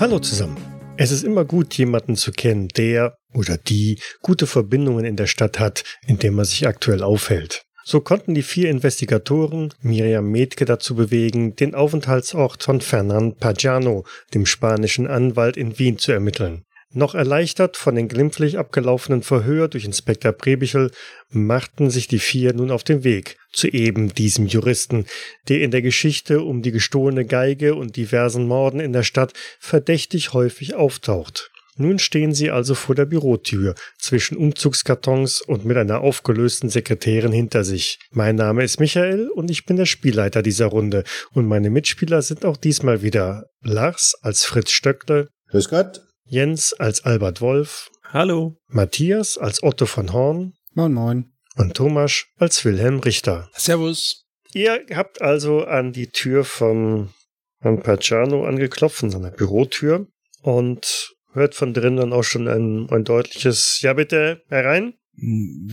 Hallo zusammen. Es ist immer gut, jemanden zu kennen, der oder die gute Verbindungen in der Stadt hat, in der man sich aktuell aufhält. So konnten die vier Investigatoren Miriam Metke dazu bewegen, den Aufenthaltsort von Fernand Pagiano, dem spanischen Anwalt in Wien, zu ermitteln. Noch erleichtert von den glimpflich abgelaufenen Verhör durch Inspektor Prebichel machten sich die vier nun auf den Weg zu eben diesem Juristen, der in der Geschichte um die gestohlene Geige und diversen Morden in der Stadt verdächtig häufig auftaucht. Nun stehen sie also vor der Bürotür, zwischen Umzugskartons und mit einer aufgelösten Sekretärin hinter sich. Mein Name ist Michael und ich bin der Spielleiter dieser Runde. Und meine Mitspieler sind auch diesmal wieder Lars als Fritz Stöckle. Grüß Gott. Jens als Albert Wolf. Hallo. Matthias als Otto von Horn. Moin, moin. Und Thomas als Wilhelm Richter. Servus. Ihr habt also an die Tür von Herrn Pacciano angeklopft, an der Bürotür, und hört von drinnen dann auch schon ein, ein deutliches Ja bitte herein.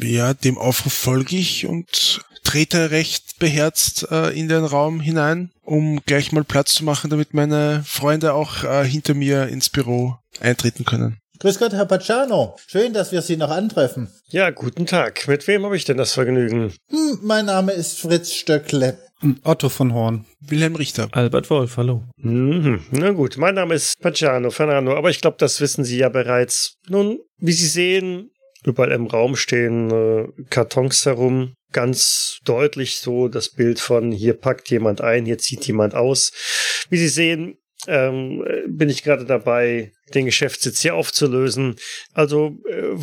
Ja, dem Aufruf folge ich und trete recht beherzt äh, in den Raum hinein, um gleich mal Platz zu machen, damit meine Freunde auch äh, hinter mir ins Büro eintreten können. Grüß Gott, Herr Pacciano. Schön, dass wir Sie noch antreffen. Ja, guten Tag. Mit wem habe ich denn das Vergnügen? Hm, mein Name ist Fritz Stöckle. Otto von Horn. Wilhelm Richter. Albert Wolf, hallo. Mhm. Na gut, mein Name ist Pacciano Fernando, aber ich glaube, das wissen Sie ja bereits. Nun, wie Sie sehen, überall im Raum stehen äh, Kartons herum. Ganz deutlich so das Bild von hier packt jemand ein, hier zieht jemand aus. Wie Sie sehen, ähm, bin ich gerade dabei, den Geschäftssitz hier aufzulösen. Also, äh,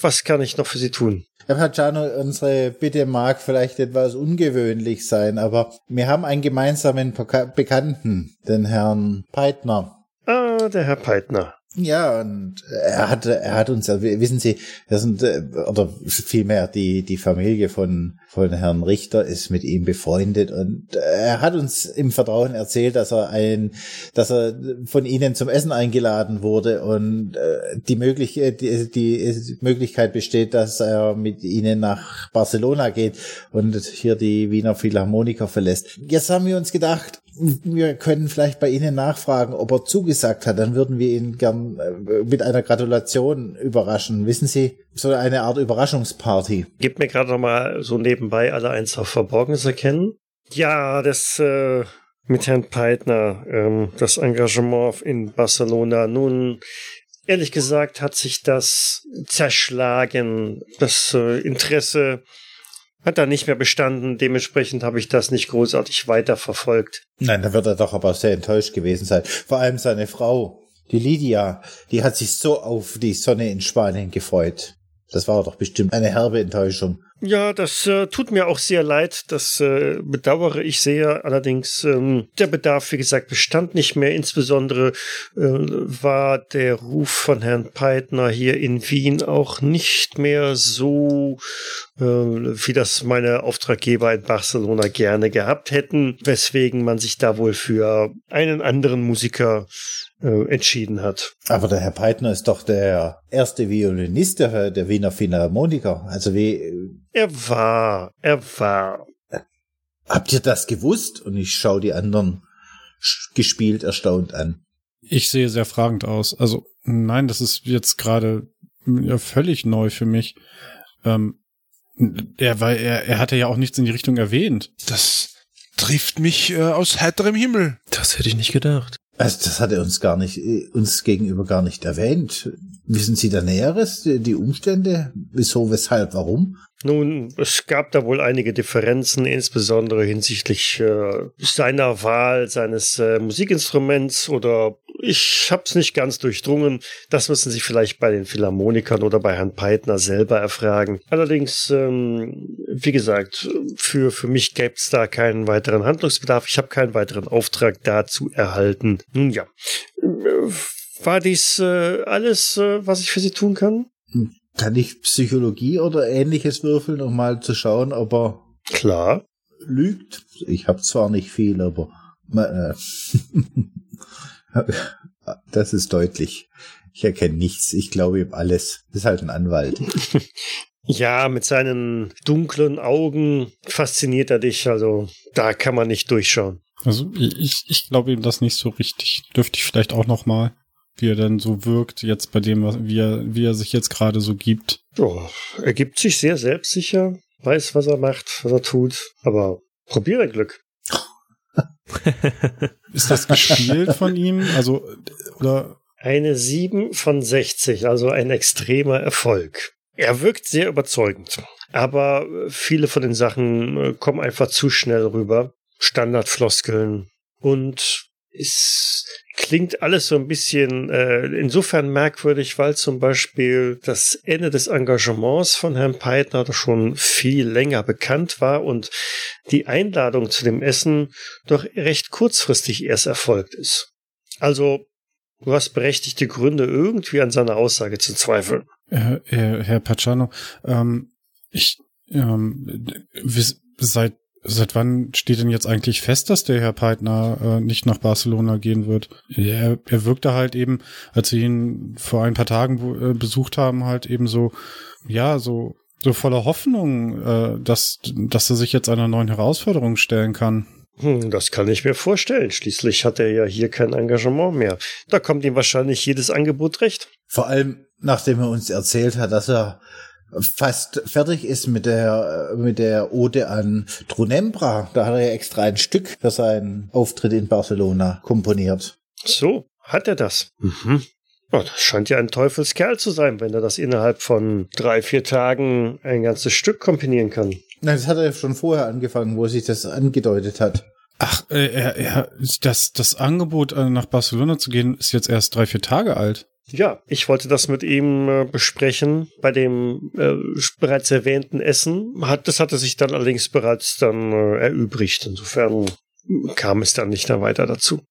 was kann ich noch für Sie tun? Herr Pacciano, unsere Bitte mag vielleicht etwas ungewöhnlich sein, aber wir haben einen gemeinsamen Beka Bekannten, den Herrn Peitner. Ah, der Herr Peitner. Ja, und er hat, er hat uns, wissen Sie, wir sind, oder vielmehr die, die Familie von, von Herrn Richter ist mit ihm befreundet und er hat uns im Vertrauen erzählt, dass er ein, dass er von Ihnen zum Essen eingeladen wurde und äh, die, möglich, die, die Möglichkeit besteht, dass er mit Ihnen nach Barcelona geht und hier die Wiener Philharmoniker verlässt. Jetzt haben wir uns gedacht, wir können vielleicht bei Ihnen nachfragen, ob er zugesagt hat. Dann würden wir ihn gern äh, mit einer Gratulation überraschen. Wissen Sie, so eine Art Überraschungsparty. Gib mir gerade noch mal so nebenbei alle eins auf Verborgenes erkennen. Ja, das äh, mit Herrn Peitner, ähm, das Engagement in Barcelona. Nun, ehrlich gesagt hat sich das zerschlagen. Das äh, Interesse hat er nicht mehr bestanden. Dementsprechend habe ich das nicht großartig weiterverfolgt. Nein, da wird er doch aber sehr enttäuscht gewesen sein. Vor allem seine Frau, die Lydia, die hat sich so auf die Sonne in Spanien gefreut. Das war doch bestimmt eine herbe Enttäuschung. Ja, das äh, tut mir auch sehr leid. Das äh, bedauere ich sehr. Allerdings, ähm, der Bedarf, wie gesagt, bestand nicht mehr. Insbesondere äh, war der Ruf von Herrn Peitner hier in Wien auch nicht mehr so, äh, wie das meine Auftraggeber in Barcelona gerne gehabt hätten, weswegen man sich da wohl für einen anderen Musiker äh, entschieden hat. Aber der Herr Peitner ist doch der erste Violinist der, der Wiener Philharmoniker. Also wie. Er war, er war. Habt ihr das gewusst? Und ich schaue die anderen gespielt erstaunt an. Ich sehe sehr fragend aus. Also nein, das ist jetzt gerade ja, völlig neu für mich. Ähm, er, weil er, er hatte ja auch nichts in die Richtung erwähnt. Das trifft mich äh, aus heiterem Himmel. Das hätte ich nicht gedacht. Also das hat er uns gar nicht, uns gegenüber gar nicht erwähnt. Wissen Sie da Näheres, die Umstände? Wieso, weshalb, warum? Nun, es gab da wohl einige Differenzen, insbesondere hinsichtlich äh, seiner Wahl seines äh, Musikinstruments oder ich hab's nicht ganz durchdrungen. Das müssen Sie vielleicht bei den Philharmonikern oder bei Herrn Peitner selber erfragen. Allerdings, ähm, wie gesagt, für, für mich gäb's da keinen weiteren Handlungsbedarf. Ich habe keinen weiteren Auftrag dazu erhalten. Nun ja. War dies äh, alles, äh, was ich für Sie tun kann? Kann ich Psychologie oder ähnliches würfeln, um mal zu schauen, ob er Klar. lügt? Ich habe zwar nicht viel, aber äh, das ist deutlich. Ich erkenne nichts. Ich glaube ihm alles. Das ist halt ein Anwalt. Ja, mit seinen dunklen Augen fasziniert er dich. Also da kann man nicht durchschauen. Also ich, ich glaube ihm das nicht so richtig. Dürfte ich vielleicht auch noch mal, wie er dann so wirkt jetzt bei dem, was, wie er, wie er sich jetzt gerade so gibt. Oh, er gibt sich sehr selbstsicher, weiß, was er macht, was er tut. Aber probier dein Glück. Ist das gespielt von ihm? Also oder Eine 7 von 60, also ein extremer Erfolg. Er wirkt sehr überzeugend, aber viele von den Sachen äh, kommen einfach zu schnell rüber. Standardfloskeln und es klingt alles so ein bisschen äh, insofern merkwürdig, weil zum Beispiel das Ende des Engagements von Herrn Peitner schon viel länger bekannt war und die Einladung zu dem Essen doch recht kurzfristig erst erfolgt ist. Also, du hast berechtigte Gründe, irgendwie an seiner Aussage zu zweifeln. Herr, Herr, Herr Pacciano, ähm, ich, ähm, seit, seit wann steht denn jetzt eigentlich fest, dass der Herr Peitner äh, nicht nach Barcelona gehen wird? Er, er wirkte halt eben, als wir ihn vor ein paar Tagen äh, besucht haben, halt eben so, ja, so, so voller Hoffnung, äh, dass, dass er sich jetzt einer neuen Herausforderung stellen kann. Hm, das kann ich mir vorstellen. Schließlich hat er ja hier kein Engagement mehr. Da kommt ihm wahrscheinlich jedes Angebot recht. Vor allem, nachdem er uns erzählt hat, dass er fast fertig ist mit der, mit der Ode an Trunembra. Da hat er ja extra ein Stück für seinen Auftritt in Barcelona komponiert. So, hat er das. Mhm. Oh, das scheint ja ein Teufelskerl zu sein, wenn er das innerhalb von drei, vier Tagen ein ganzes Stück komponieren kann. Nein, das hat er schon vorher angefangen, wo sich das angedeutet hat. Ach, äh, er, er, das, das Angebot, äh, nach Barcelona zu gehen, ist jetzt erst drei, vier Tage alt. Ja, ich wollte das mit ihm äh, besprechen bei dem äh, bereits erwähnten Essen. Hat, das hatte sich dann allerdings bereits dann äh, erübrigt. Insofern kam es dann nicht mehr weiter dazu.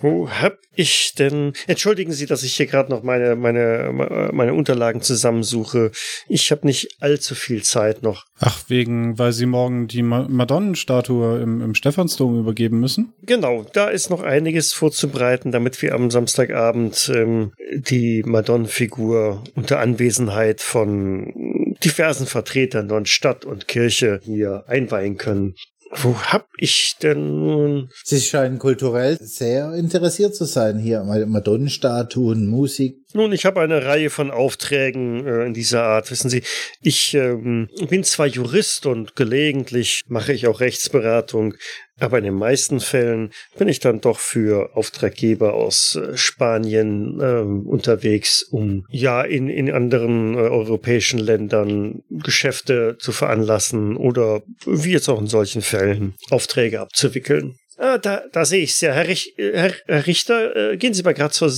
Wo hab ich denn? Entschuldigen Sie, dass ich hier gerade noch meine meine meine Unterlagen zusammensuche. Ich habe nicht allzu viel Zeit noch. Ach, wegen, weil sie morgen die Ma Madonnenstatue im, im Stephansdom übergeben müssen? Genau, da ist noch einiges vorzubereiten, damit wir am Samstagabend ähm, die Madonnenfigur unter Anwesenheit von diversen Vertretern von Stadt und Kirche hier einweihen können. Wo hab ich denn nun? Sie scheinen kulturell sehr interessiert zu sein hier. Madonnenstatuen, Musik. Nun, ich habe eine Reihe von Aufträgen äh, in dieser Art. Wissen Sie, ich ähm, bin zwar Jurist und gelegentlich mache ich auch Rechtsberatung, aber in den meisten Fällen bin ich dann doch für Auftraggeber aus äh, Spanien ähm, unterwegs, um ja in, in anderen äh, europäischen Ländern Geschäfte zu veranlassen oder wie jetzt auch in solchen Fällen Aufträge abzuwickeln. Ah, da, da sehe ich's ja. Herr, Rich, äh, Herr, Herr Richter, äh, gehen Sie mal gerade zur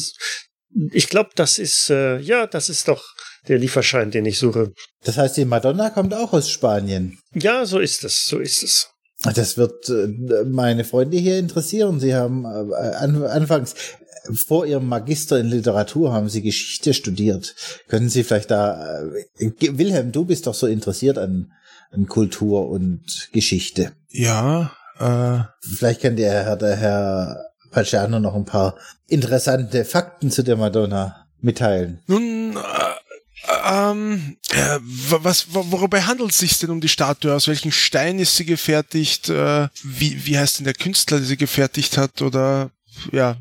ich glaube, das ist, äh, ja, das ist doch der Lieferschein, den ich suche. Das heißt, die Madonna kommt auch aus Spanien. Ja, so ist es, so ist es. Das wird äh, meine Freunde hier interessieren. Sie haben äh, an, anfangs äh, vor ihrem Magister in Literatur haben sie Geschichte studiert. Können Sie vielleicht da, äh, Wilhelm, du bist doch so interessiert an, an Kultur und Geschichte. Ja, äh, Vielleicht kann der Herr, der Herr Paciano noch ein paar interessante Fakten zu der Madonna mitteilen. nun, äh, ähm, äh, was, worüber handelt es sich denn um die Statue? Aus welchem Stein ist sie gefertigt? Äh, wie, wie heißt denn der Künstler, der sie gefertigt hat? Oder, ja,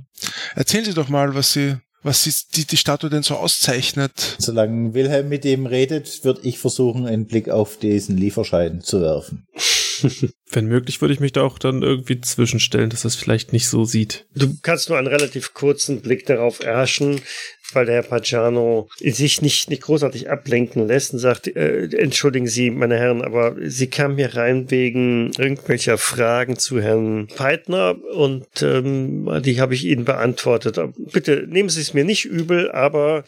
erzählen Sie doch mal, was sie, was sie, die, die Statue denn so auszeichnet. Solange Wilhelm mit ihm redet, würde ich versuchen, einen Blick auf diesen Lieferschein zu werfen. Wenn möglich, würde ich mich da auch dann irgendwie zwischenstellen, dass das vielleicht nicht so sieht. Du kannst nur einen relativ kurzen Blick darauf erhaschen, weil der Herr Pagiano sich nicht, nicht großartig ablenken lässt und sagt, äh, entschuldigen Sie, meine Herren, aber Sie kamen hier rein wegen irgendwelcher Fragen zu Herrn Peitner und ähm, die habe ich Ihnen beantwortet. Bitte nehmen Sie es mir nicht übel, aber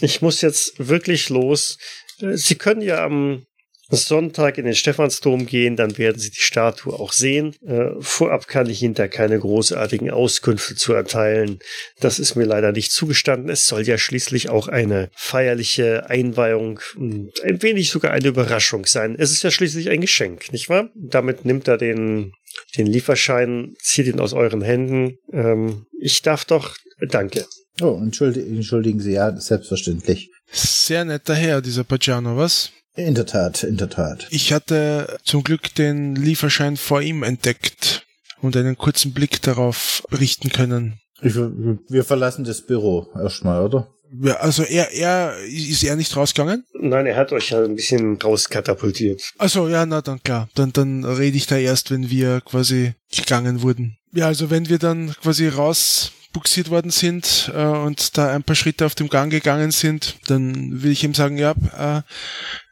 ich muss jetzt wirklich los. Äh, Sie können ja am Sonntag in den Stephansdom gehen, dann werden Sie die Statue auch sehen. Äh, vorab kann ich Ihnen da keine großartigen Auskünfte zu erteilen. Das ist mir leider nicht zugestanden. Es soll ja schließlich auch eine feierliche Einweihung und ein wenig sogar eine Überraschung sein. Es ist ja schließlich ein Geschenk, nicht wahr? Damit nimmt er den, den Lieferschein, zieht ihn aus euren Händen. Ähm, ich darf doch, danke. Oh, entschuldigen, entschuldigen Sie, ja, selbstverständlich. Sehr netter Herr, dieser Pagano, was? In der Tat, in der Tat. Ich hatte zum Glück den Lieferschein vor ihm entdeckt und einen kurzen Blick darauf richten können. Ich, wir verlassen das Büro erstmal, oder? Ja, also er, er, ist er nicht rausgegangen? Nein, er hat euch ja ein bisschen rauskatapultiert. Also ja, na dann klar. Dann, dann rede ich da erst, wenn wir quasi gegangen wurden. Ja, also wenn wir dann quasi raus buxiert worden sind äh, und da ein paar Schritte auf dem Gang gegangen sind, dann will ich ihm sagen, ja, äh,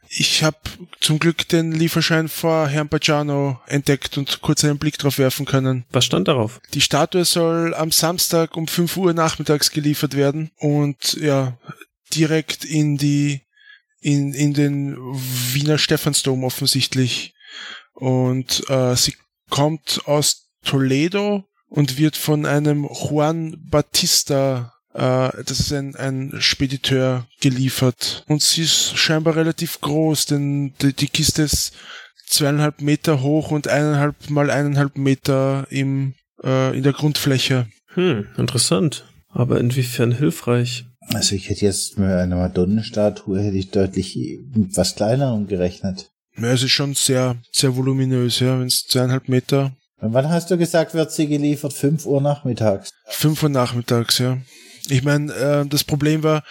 ich habe zum Glück den Lieferschein vor Herrn Pagano entdeckt und kurz einen Blick drauf werfen können. Was stand darauf? Die Statue soll am Samstag um 5 Uhr nachmittags geliefert werden und ja, direkt in die in, in den Wiener Stephansdom offensichtlich. Und äh, sie kommt aus Toledo und wird von einem Juan Batista äh, das ist ein, ein Spediteur geliefert. Und sie ist scheinbar relativ groß, denn die, die Kiste ist zweieinhalb Meter hoch und eineinhalb mal eineinhalb Meter im, äh, in der Grundfläche. Hm, interessant. Aber inwiefern hilfreich? Also ich hätte jetzt mit einer Madonnenstatue hätte ich deutlich was kleinerem gerechnet. Ja, es ist schon sehr, sehr voluminös, ja, wenn es zweieinhalb Meter. Und wann hast du gesagt, wird sie geliefert? Fünf Uhr nachmittags? Fünf Uhr nachmittags, ja. Ich meine, äh, das Problem war,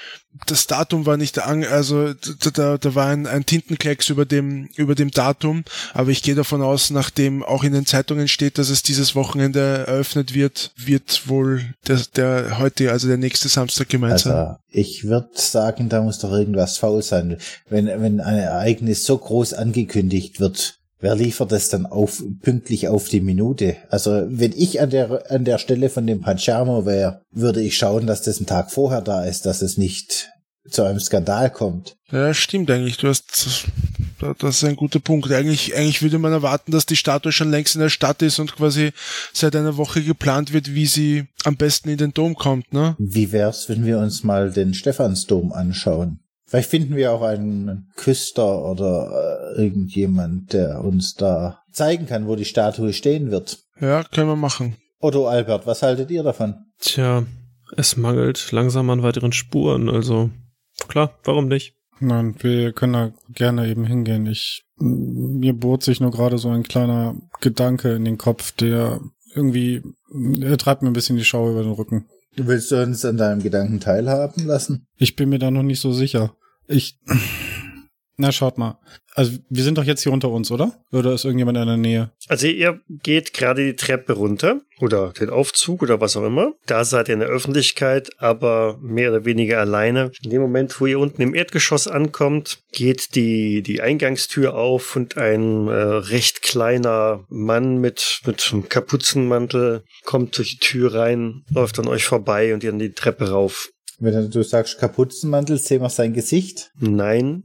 das Datum war nicht an, also da, da, war ein, ein Tintenklecks über dem über dem Datum, aber ich gehe davon aus, nachdem auch in den Zeitungen steht, dass es dieses Wochenende eröffnet wird, wird wohl der, der heute, also der nächste Samstag gemeint sein. Also ich würde sagen, da muss doch irgendwas faul sein, wenn wenn ein Ereignis so groß angekündigt wird Wer liefert das dann auf, pünktlich auf die Minute? Also, wenn ich an der, an der Stelle von dem Pachamo wäre, würde ich schauen, dass das einen Tag vorher da ist, dass es nicht zu einem Skandal kommt. Ja, stimmt eigentlich. Du hast, das ist ein guter Punkt. Eigentlich, eigentlich würde man erwarten, dass die Statue schon längst in der Stadt ist und quasi seit einer Woche geplant wird, wie sie am besten in den Dom kommt, ne? Wie wär's, wenn wir uns mal den Stephansdom anschauen? Vielleicht finden wir auch einen Küster oder äh, irgendjemand, der uns da zeigen kann, wo die Statue stehen wird. Ja, können wir machen. Otto Albert, was haltet ihr davon? Tja, es mangelt langsam an weiteren Spuren, also klar, warum nicht? Nein, wir können da gerne eben hingehen. Ich, mir bohrt sich nur gerade so ein kleiner Gedanke in den Kopf, der irgendwie, er treibt mir ein bisschen die Schau über den Rücken. Willst du uns an deinem Gedanken teilhaben lassen? Ich bin mir da noch nicht so sicher. Ich. Na, schaut mal. Also, wir sind doch jetzt hier unter uns, oder? Oder ist irgendjemand in der Nähe? Also, ihr geht gerade die Treppe runter oder den Aufzug oder was auch immer. Da seid ihr in der Öffentlichkeit, aber mehr oder weniger alleine. In dem Moment, wo ihr unten im Erdgeschoss ankommt, geht die, die Eingangstür auf und ein äh, recht kleiner Mann mit, mit einem Kapuzenmantel kommt durch die Tür rein, läuft an euch vorbei und ihr an die Treppe rauf. Wenn du sagst Kapuzenmantel, sehen wir sein Gesicht? Nein,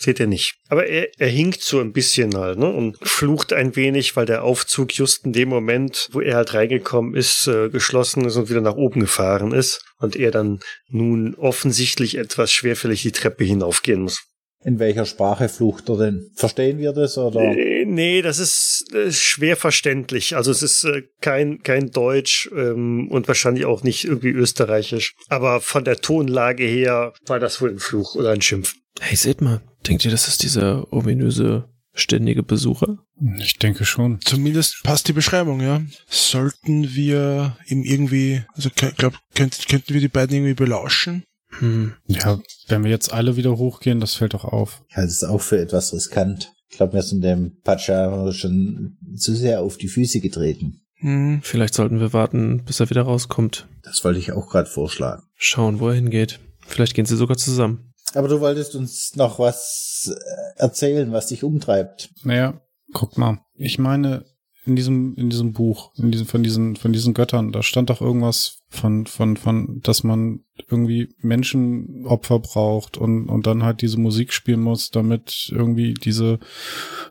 seht ihr nicht. Aber er, er hinkt so ein bisschen halt, ne? Und flucht ein wenig, weil der Aufzug just in dem Moment, wo er halt reingekommen ist, äh, geschlossen ist und wieder nach oben gefahren ist. Und er dann nun offensichtlich etwas schwerfällig die Treppe hinaufgehen muss. In welcher Sprache flucht er denn? Verstehen wir das oder? Äh, nee, das ist äh, schwer verständlich. Also es ist äh, kein kein Deutsch ähm, und wahrscheinlich auch nicht irgendwie österreichisch. Aber von der Tonlage her war das wohl ein Fluch oder ein Schimpf. Hey, seht mal, denkt ihr, das ist dieser ominöse ständige Besucher? Ich denke schon. Zumindest passt die Beschreibung, ja. Sollten wir ihm irgendwie, also ich glaube, könnt, könnten wir die beiden irgendwie belauschen? Hm. Ja, wenn wir jetzt alle wieder hochgehen, das fällt doch auf. Ich halte es auch für etwas riskant. Ich glaube, wir sind dem Pacha schon zu sehr auf die Füße getreten. Hm. Vielleicht sollten wir warten, bis er wieder rauskommt. Das wollte ich auch gerade vorschlagen. Schauen, wo er hingeht. Vielleicht gehen sie sogar zusammen. Aber du wolltest uns noch was äh, erzählen, was dich umtreibt. Naja, guck mal. Ich meine, in diesem, in diesem Buch, in diesem, von diesen, von diesen Göttern, da stand doch irgendwas von, von, von, dass man irgendwie Menschenopfer braucht und, und dann halt diese Musik spielen muss, damit irgendwie diese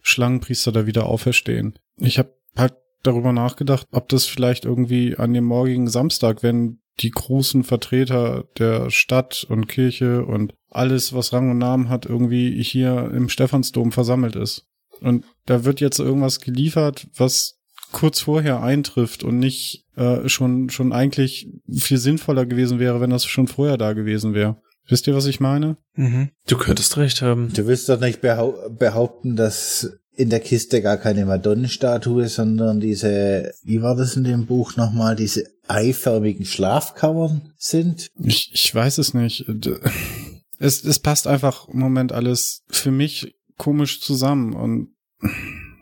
Schlangenpriester da wieder auferstehen. Ich habe halt darüber nachgedacht, ob das vielleicht irgendwie an dem morgigen Samstag, wenn die großen Vertreter der Stadt und Kirche und alles, was Rang und Namen hat, irgendwie hier im Stephansdom versammelt ist. Und da wird jetzt irgendwas geliefert, was kurz vorher eintrifft und nicht äh, schon, schon eigentlich viel sinnvoller gewesen wäre, wenn das schon vorher da gewesen wäre. Wisst ihr, was ich meine? Mhm. Du könntest recht haben. Du willst doch nicht behau behaupten, dass in der Kiste gar keine Madonnenstatue, sondern diese, wie war das in dem Buch nochmal, diese eiförmigen Schlafkammern sind? Ich, ich weiß es nicht. Es, es passt einfach im Moment alles für mich komisch zusammen und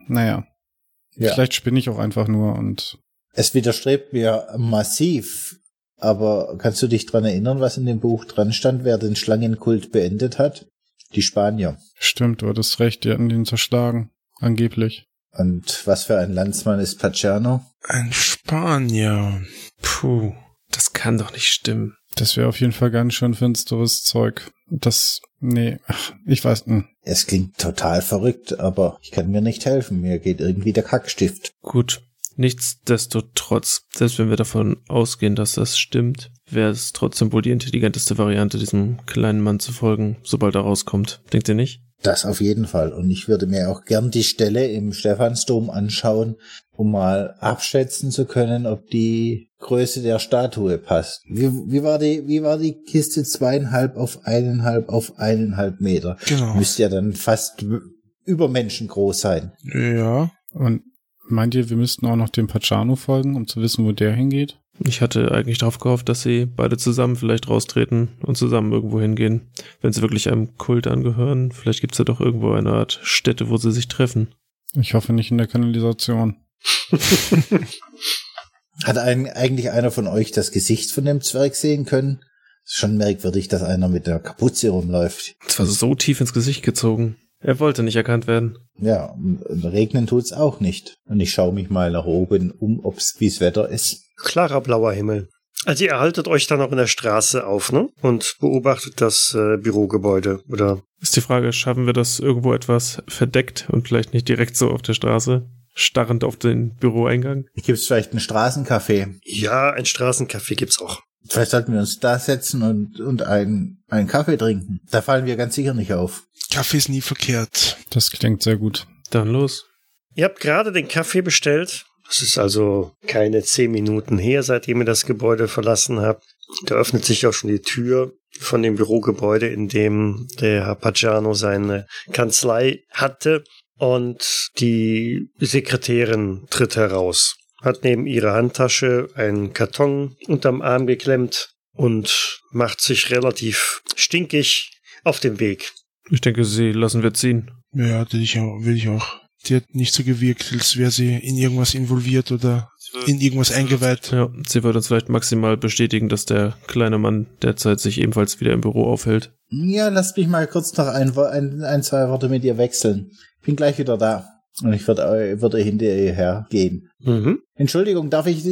naja. Ja. Vielleicht spinne ich auch einfach nur und. Es widerstrebt mir massiv. Aber kannst du dich dran erinnern, was in dem Buch dran stand, wer den Schlangenkult beendet hat? Die Spanier. Stimmt, du hattest recht, die hatten den zerschlagen. Angeblich. Und was für ein Landsmann ist Paciano? Ein Spanier. Puh, das kann doch nicht stimmen. Das wäre auf jeden Fall ganz schön finsteres Zeug. Das, nee, ach, ich weiß nicht. Es klingt total verrückt, aber ich kann mir nicht helfen. Mir geht irgendwie der Kackstift. Gut. Nichtsdestotrotz, selbst wenn wir davon ausgehen, dass das stimmt, wäre es trotzdem wohl die intelligenteste Variante, diesem kleinen Mann zu folgen, sobald er rauskommt. Denkt ihr nicht? Das auf jeden Fall. Und ich würde mir auch gern die Stelle im Stephansdom anschauen, um mal abschätzen zu können, ob die Größe der Statue passt. Wie, wie war die, wie war die Kiste zweieinhalb auf eineinhalb auf eineinhalb Meter? Genau. Müsste ja dann fast übermenschengroß sein. Ja. Und meint ihr, wir müssten auch noch dem Pacciano folgen, um zu wissen, wo der hingeht? Ich hatte eigentlich darauf gehofft, dass sie beide zusammen vielleicht raustreten und zusammen irgendwo hingehen. Wenn sie wirklich einem Kult angehören, vielleicht gibt's ja doch irgendwo eine Art Stätte, wo sie sich treffen. Ich hoffe nicht in der Kanalisation. Hat ein, eigentlich einer von euch das Gesicht von dem Zwerg sehen können? Ist schon merkwürdig, dass einer mit der Kapuze rumläuft. Es war so tief ins Gesicht gezogen. Er wollte nicht erkannt werden. Ja, regnen tut's auch nicht. Und ich schaue mich mal nach oben um, ob's wie's Wetter ist. Klarer blauer Himmel. Also ihr haltet euch dann auch in der Straße auf, ne? Und beobachtet das äh, Bürogebäude, oder? Ist die Frage, schaffen wir das irgendwo etwas verdeckt und vielleicht nicht direkt so auf der Straße? Starrend auf den Büroeingang? Gibt's vielleicht ein Straßencafé? Ja, ein Straßencafé gibt's auch. Vielleicht sollten wir uns da setzen und, und einen, einen Kaffee trinken. Da fallen wir ganz sicher nicht auf. Kaffee ist nie verkehrt. Das klingt sehr gut. Dann los. Ihr habt gerade den Kaffee bestellt. Das ist also keine zehn Minuten her, seitdem ihr das Gebäude verlassen habt. Da öffnet sich auch schon die Tür von dem Bürogebäude, in dem der Herr Pagiano seine Kanzlei hatte. Und die Sekretärin tritt heraus, hat neben ihrer Handtasche einen Karton unterm Arm geklemmt und macht sich relativ stinkig auf den Weg. Ich denke, sie lassen wir ziehen. Ja, will ich auch. Will ich auch. Die hat nicht so gewirkt, als wäre sie in irgendwas involviert oder in irgendwas eingeweiht. Ja, sie wird uns vielleicht maximal bestätigen, dass der kleine Mann derzeit sich ebenfalls wieder im Büro aufhält. Ja, lasst mich mal kurz noch ein, ein, ein zwei Worte mit ihr wechseln. Bin gleich wieder da. Und ich würde, würde hinter ihr hergehen. Mhm. Entschuldigung, darf ich,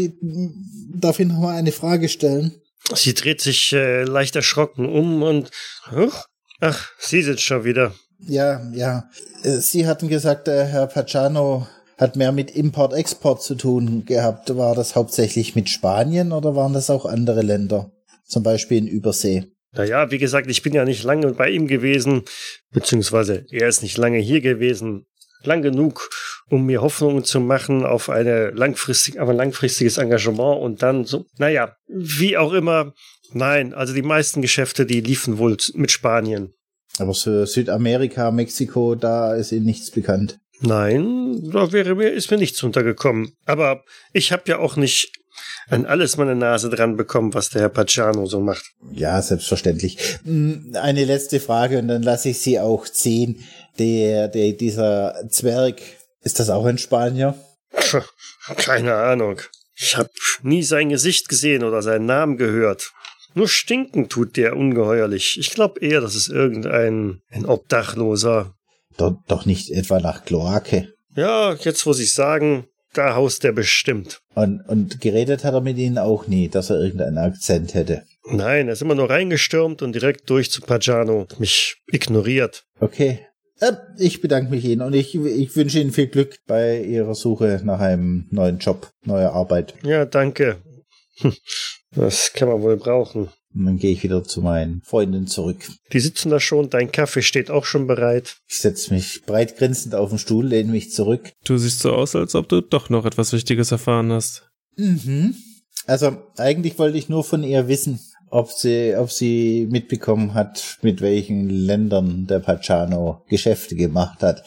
darf ich noch mal eine Frage stellen? Sie dreht sich äh, leicht erschrocken um und, huch, ach, Sie sind schon wieder. Ja, ja. Äh, Sie hatten gesagt, der Herr Pacciano hat mehr mit Import-Export zu tun gehabt. War das hauptsächlich mit Spanien oder waren das auch andere Länder? Zum Beispiel in Übersee. Naja, wie gesagt, ich bin ja nicht lange bei ihm gewesen, beziehungsweise er ist nicht lange hier gewesen. Lang genug, um mir Hoffnungen zu machen auf eine langfristig, aber langfristiges Engagement und dann so, naja, wie auch immer. Nein, also die meisten Geschäfte, die liefen wohl mit Spanien. Aber für Südamerika, Mexiko, da ist Ihnen nichts bekannt. Nein, da wäre mir, ist mir nichts untergekommen. Aber ich habe ja auch nicht an alles meine Nase dran bekommen, was der Herr Pacciano so macht. Ja, selbstverständlich. Eine letzte Frage und dann lasse ich Sie auch ziehen. Der, der, dieser Zwerg, ist das auch ein Spanier? Keine Ahnung. Ich habe nie sein Gesicht gesehen oder seinen Namen gehört. Nur stinken tut der ungeheuerlich. Ich glaube eher, das ist irgendein ein Obdachloser. Doch, doch nicht etwa nach Kloake. Ja, jetzt wo Sie sagen, da haust der bestimmt. Und, und geredet hat er mit ihnen auch nie, dass er irgendeinen Akzent hätte. Nein, er ist immer nur reingestürmt und direkt durch zu Pagano. Mich ignoriert. Okay. Ich bedanke mich Ihnen und ich, ich wünsche Ihnen viel Glück bei Ihrer Suche nach einem neuen Job, neuer Arbeit. Ja, danke. Das kann man wohl brauchen. Und dann gehe ich wieder zu meinen Freunden zurück. Die sitzen da schon, dein Kaffee steht auch schon bereit. Ich setze mich breit grinsend auf den Stuhl, lehne mich zurück. Du siehst so aus, als ob du doch noch etwas Wichtiges erfahren hast. Mhm. Also eigentlich wollte ich nur von ihr wissen, ob sie, ob sie mitbekommen hat, mit welchen Ländern der Pacciano Geschäfte gemacht hat.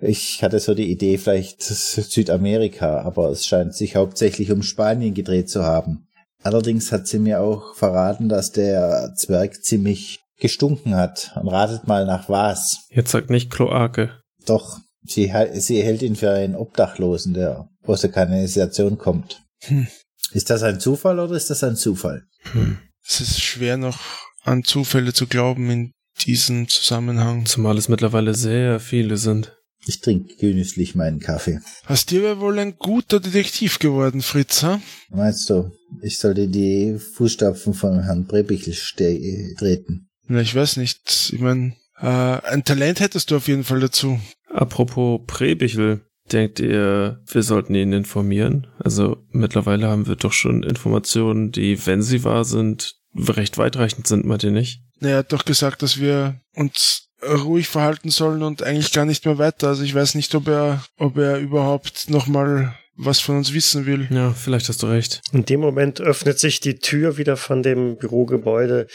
Ich hatte so die Idee, vielleicht Südamerika, aber es scheint sich hauptsächlich um Spanien gedreht zu haben. Allerdings hat sie mir auch verraten, dass der Zwerg ziemlich gestunken hat. Und ratet mal nach was. Jetzt sag nicht Kloake. Doch, sie, sie hält ihn für einen Obdachlosen, der aus der Kanalisation kommt. Hm. Ist das ein Zufall oder ist das ein Zufall? Hm. Es ist schwer noch an Zufälle zu glauben in diesem Zusammenhang. Zumal es mittlerweile sehr viele sind. Ich trinke genüsslich meinen Kaffee. Aus dir wäre wohl ein guter Detektiv geworden, Fritz, ha? Meinst du, ich sollte die Fußstapfen von Herrn Brebichel treten? Na, ich weiß nicht. Ich mein, äh, ein Talent hättest du auf jeden Fall dazu. Apropos Prebichel, denkt ihr, wir sollten ihn informieren? Also mittlerweile haben wir doch schon Informationen, die, wenn sie wahr sind, recht weitreichend sind, meint ihr nicht? Er hat doch gesagt, dass wir uns ruhig verhalten sollen und eigentlich gar nicht mehr weiter. Also ich weiß nicht, ob er, ob er überhaupt nochmal was von uns wissen will. Ja, vielleicht hast du recht. In dem Moment öffnet sich die Tür wieder von dem Bürogebäude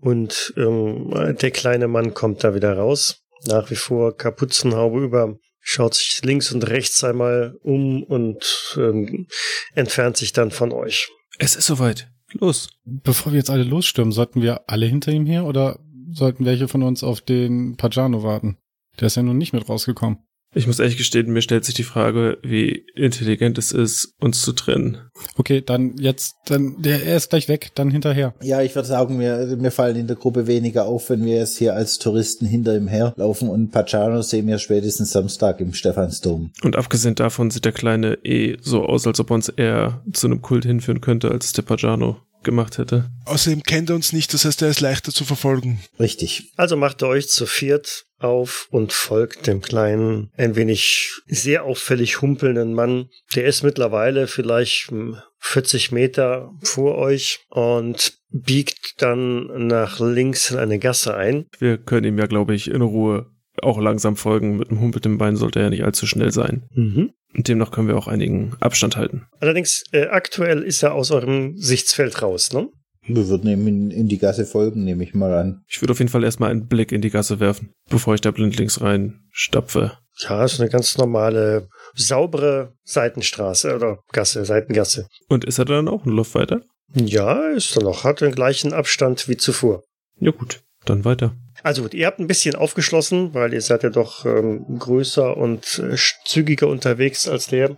und ähm, der kleine Mann kommt da wieder raus. Nach wie vor Kapuzenhaube über, schaut sich links und rechts einmal um und ähm, entfernt sich dann von euch. Es ist soweit. Los. Bevor wir jetzt alle losstürmen, sollten wir alle hinter ihm her oder sollten welche von uns auf den Pagano warten? Der ist ja nun nicht mit rausgekommen. Ich muss ehrlich gestehen, mir stellt sich die Frage, wie intelligent es ist, uns zu trennen. Okay, dann jetzt, dann, der, er ist gleich weg, dann hinterher. Ja, ich würde sagen, wir, wir fallen in der Gruppe weniger auf, wenn wir jetzt hier als Touristen hinter ihm herlaufen und Pacciano sehen wir spätestens Samstag im Stephansdom. Und abgesehen davon sieht der Kleine eh so aus, als ob er uns eher zu einem Kult hinführen könnte, als der Pagano gemacht hätte. Außerdem kennt er uns nicht, das heißt, er ist leichter zu verfolgen. Richtig. Also macht ihr euch zu viert auf und folgt dem kleinen, ein wenig sehr auffällig humpelnden Mann. Der ist mittlerweile vielleicht hm, 40 Meter vor euch und biegt dann nach links in eine Gasse ein. Wir können ihm ja, glaube ich, in Ruhe auch langsam folgen. Mit einem humpelnden Bein sollte er ja nicht allzu schnell sein. Mhm. Und demnach können wir auch einigen Abstand halten. Allerdings, äh, aktuell ist er aus eurem Sichtsfeld raus, ne? Wir würden ihm in, in die Gasse folgen, nehme ich mal an. Ich würde auf jeden Fall erstmal einen Blick in die Gasse werfen, bevor ich da blindlings rein stapfe. Ja, ist eine ganz normale, saubere Seitenstraße oder Gasse, Seitengasse. Und ist er dann auch ein Luft weiter? Ja, ist er noch, hat den gleichen Abstand wie zuvor. Ja gut, dann weiter. Also gut, ihr habt ein bisschen aufgeschlossen, weil ihr seid ja doch ähm, größer und äh, zügiger unterwegs als der.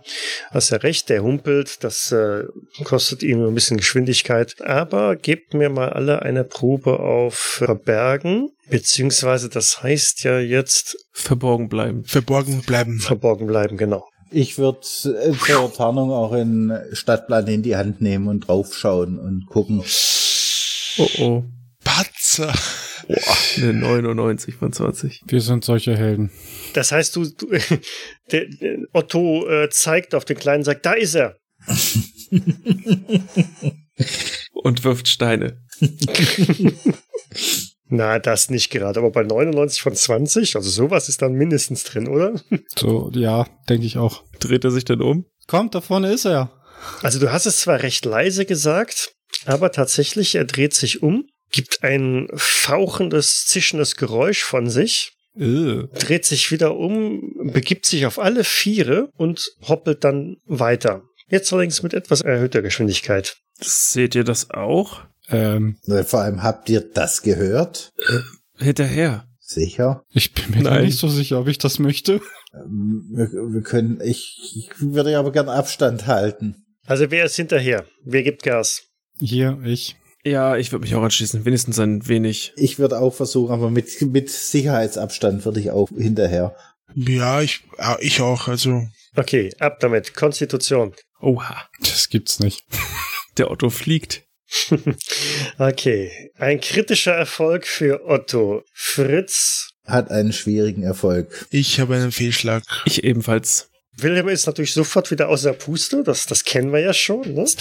Hast ja recht, der humpelt, das äh, kostet ihm ein bisschen Geschwindigkeit. Aber gebt mir mal alle eine Probe auf Verbergen, beziehungsweise das heißt ja jetzt Verborgen bleiben. Verborgen bleiben. verborgen bleiben, genau. Ich würde äh, zur Tarnung auch einen Stadtplan in die Hand nehmen und draufschauen und gucken. Oh oh. Patzer. Boah, eine 99 von 20. Wir sind solche Helden. Das heißt, du, du der, der Otto äh, zeigt auf den Kleinen, sagt, da ist er. Und wirft Steine. Na, das nicht gerade, aber bei 99 von 20, also sowas ist dann mindestens drin, oder? So, ja, denke ich auch. Dreht er sich dann um? Kommt, da vorne ist er. Also du hast es zwar recht leise gesagt, aber tatsächlich, er dreht sich um, gibt ein fauchendes, zischendes Geräusch von sich, Äh. dreht sich wieder um, begibt sich auf alle Viere und hoppelt dann weiter. Jetzt allerdings mit etwas erhöhter Geschwindigkeit. Seht ihr das auch? Ähm, Äh, Vor allem habt ihr das gehört? Hinterher. Sicher. ich bin mir da Nein. nicht so sicher, ob ich das möchte. Ähm, Wir, wir können, ich, ich würde aber gern Abstand halten. Also wer ist hinterher? Wer gibt Gas? Hier, ich. Ja, ich würde mich auch anschließen. Wenigstens ein wenig. Ich würde auch versuchen, aber mit, mit Sicherheitsabstand würde ich auch hinterher. Ja, ich, ich auch. Also Okay, ab damit. Konstitution. Oha. Das gibt's nicht. Der Otto fliegt. okay, ein kritischer Erfolg für Otto. Fritz Hat einen schwierigen Erfolg. Ich habe einen Fehlschlag. Ich ebenfalls. Wilhelm ist natürlich sofort wieder außer Puste. Das, das kennen wir ja schon. Ne?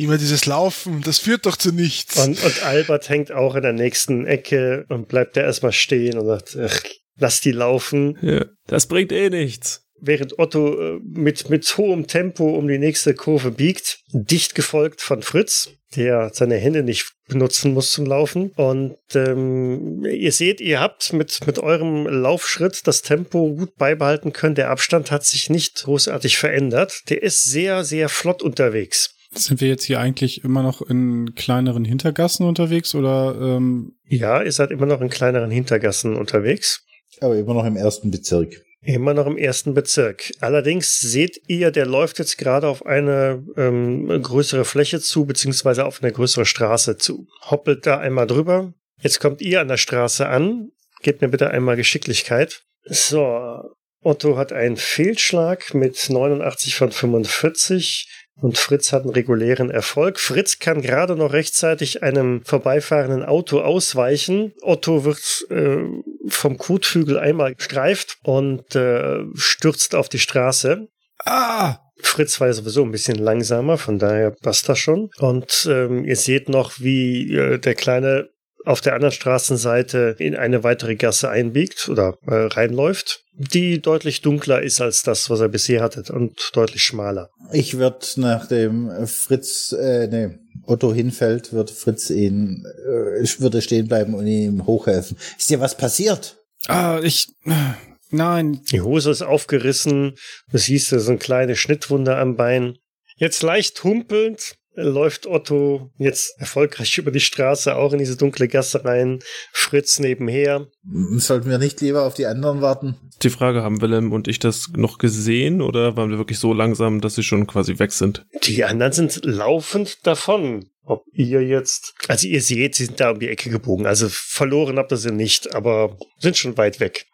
Immer dieses Laufen, das führt doch zu nichts. Und, und Albert hängt auch in der nächsten Ecke und bleibt da erstmal stehen und sagt, ach, lass die laufen. Ja. Das bringt eh nichts. Während Otto äh, mit, mit hohem Tempo um die nächste Kurve biegt, dicht gefolgt von Fritz, der seine Hände nicht benutzen muss zum Laufen. Und ähm, ihr seht, ihr habt mit, mit eurem Laufschritt das Tempo gut beibehalten können. Der Abstand hat sich nicht großartig verändert. Der ist sehr, sehr flott unterwegs. Sind wir jetzt hier eigentlich immer noch in kleineren Hintergassen unterwegs oder ähm, Ja, ihr seid immer noch in kleineren Hintergassen unterwegs. Aber immer noch im ersten Bezirk. Immer noch im ersten Bezirk. Allerdings seht ihr, der läuft jetzt gerade auf eine ähm, größere Fläche zu, beziehungsweise auf eine größere Straße zu. Hoppelt da einmal drüber. Jetzt kommt ihr an der Straße an. Gebt mir bitte einmal Geschicklichkeit. So, Otto hat einen Fehlschlag mit 89 von 45 und Fritz hat einen regulären Erfolg. Fritz kann gerade noch rechtzeitig einem vorbeifahrenden Auto ausweichen. Otto wird äh, vom Kotflügel einmal gestreift und äh, stürzt auf die Straße. Ah! Fritz war ja sowieso ein bisschen langsamer, von daher passt das schon. Und ähm, ihr seht noch, wie äh, der Kleine auf der anderen Straßenseite in eine weitere Gasse einbiegt oder äh, reinläuft, die deutlich dunkler ist als das, was er bisher hatte und deutlich schmaler. Ich würde, nachdem Fritz, äh, nee, Otto hinfällt, wird Fritz ihn, äh, würde stehen bleiben und ihm hochhelfen. Ist dir was passiert? Ah, ich. Nein. Die Hose ist aufgerissen, du siehst so eine kleine Schnittwunde am Bein. Jetzt leicht humpelnd läuft Otto jetzt erfolgreich über die Straße auch in diese dunkle Gasse rein. Fritz nebenher. Sollten wir nicht lieber auf die anderen warten? Die Frage, haben Willem und ich das noch gesehen oder waren wir wirklich so langsam, dass sie schon quasi weg sind? Die anderen sind laufend davon. Ob ihr jetzt, also ihr seht, sie sind da um die Ecke gebogen. Also verloren habt ihr sie nicht, aber sind schon weit weg.